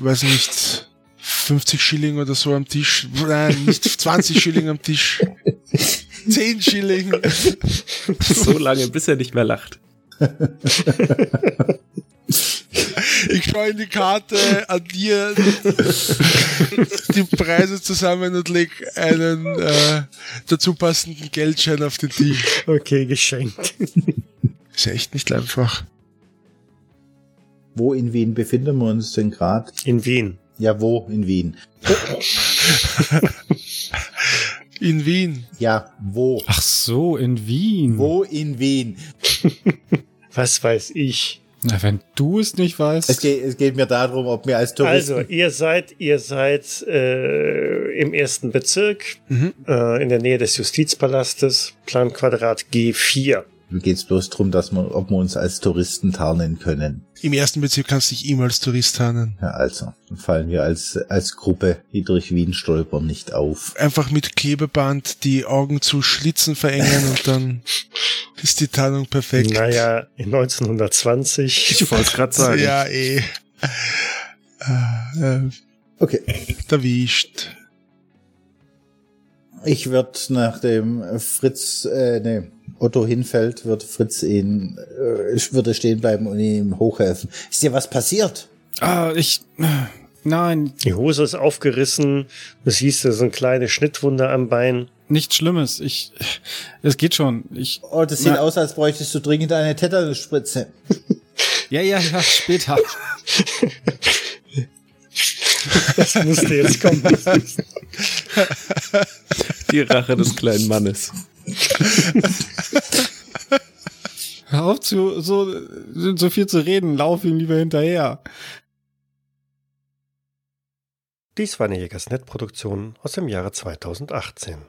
weiß nicht, 50 Schilling oder so am Tisch. Nein, nicht 20 Schilling am Tisch. 10 Schilling. So lange, bis er nicht mehr lacht. Ich schaue in die Karte, addiere die Preise zusammen und leg einen äh, dazu passenden Geldschein auf den Tisch. Okay, geschenkt. Ist ja echt nicht einfach. Wo in Wien befinden wir uns denn gerade? In Wien. Ja, wo in Wien? In Wien. Ja, wo? Ach so, in Wien. Wo in Wien? Was weiß ich. Na, wenn du es nicht weißt. Es geht, es geht mir darum, ob wir als Touristen... Also, ihr seid, ihr seid äh, im ersten Bezirk, äh, in der Nähe des Justizpalastes, Planquadrat G4. Mir geht's bloß drum, dass wir, ob wir uns als Touristen tarnen können. Im ersten Bezirk kannst du dich immer als Tourist tarnen. Ja, also, dann fallen wir als, als Gruppe, die durch Wien stolpern, nicht auf. Einfach mit Klebeband die Augen zu Schlitzen verengen und dann ist die Tarnung perfekt. Naja, in 1920. Ich wollte es gerade sagen. Ja, eh. Äh, äh, Okay. erwischt. Ich werd nachdem Fritz, äh, nee, Otto hinfällt, wird Fritz ihn, äh, ich würde stehen bleiben und ihm hochhelfen. Ist dir was passiert? ah, ich. Nein, Die Hose ist aufgerissen. Du siehst, da so eine kleine Schnittwunde am Bein. nichts Schlimmes. Ich. Es geht schon. Ich. Oh, das sieht Na. aus, als bräuchtest du dringend eine Tetanusspritze. Ja, ja, ja, später. Das musste jetzt kommen. Die Rache des kleinen Mannes. Hör auf zu, so, so viel zu reden. Lauf ihm lieber hinterher. Dies war eine Jägersnet-Produktion aus dem Jahre 2018.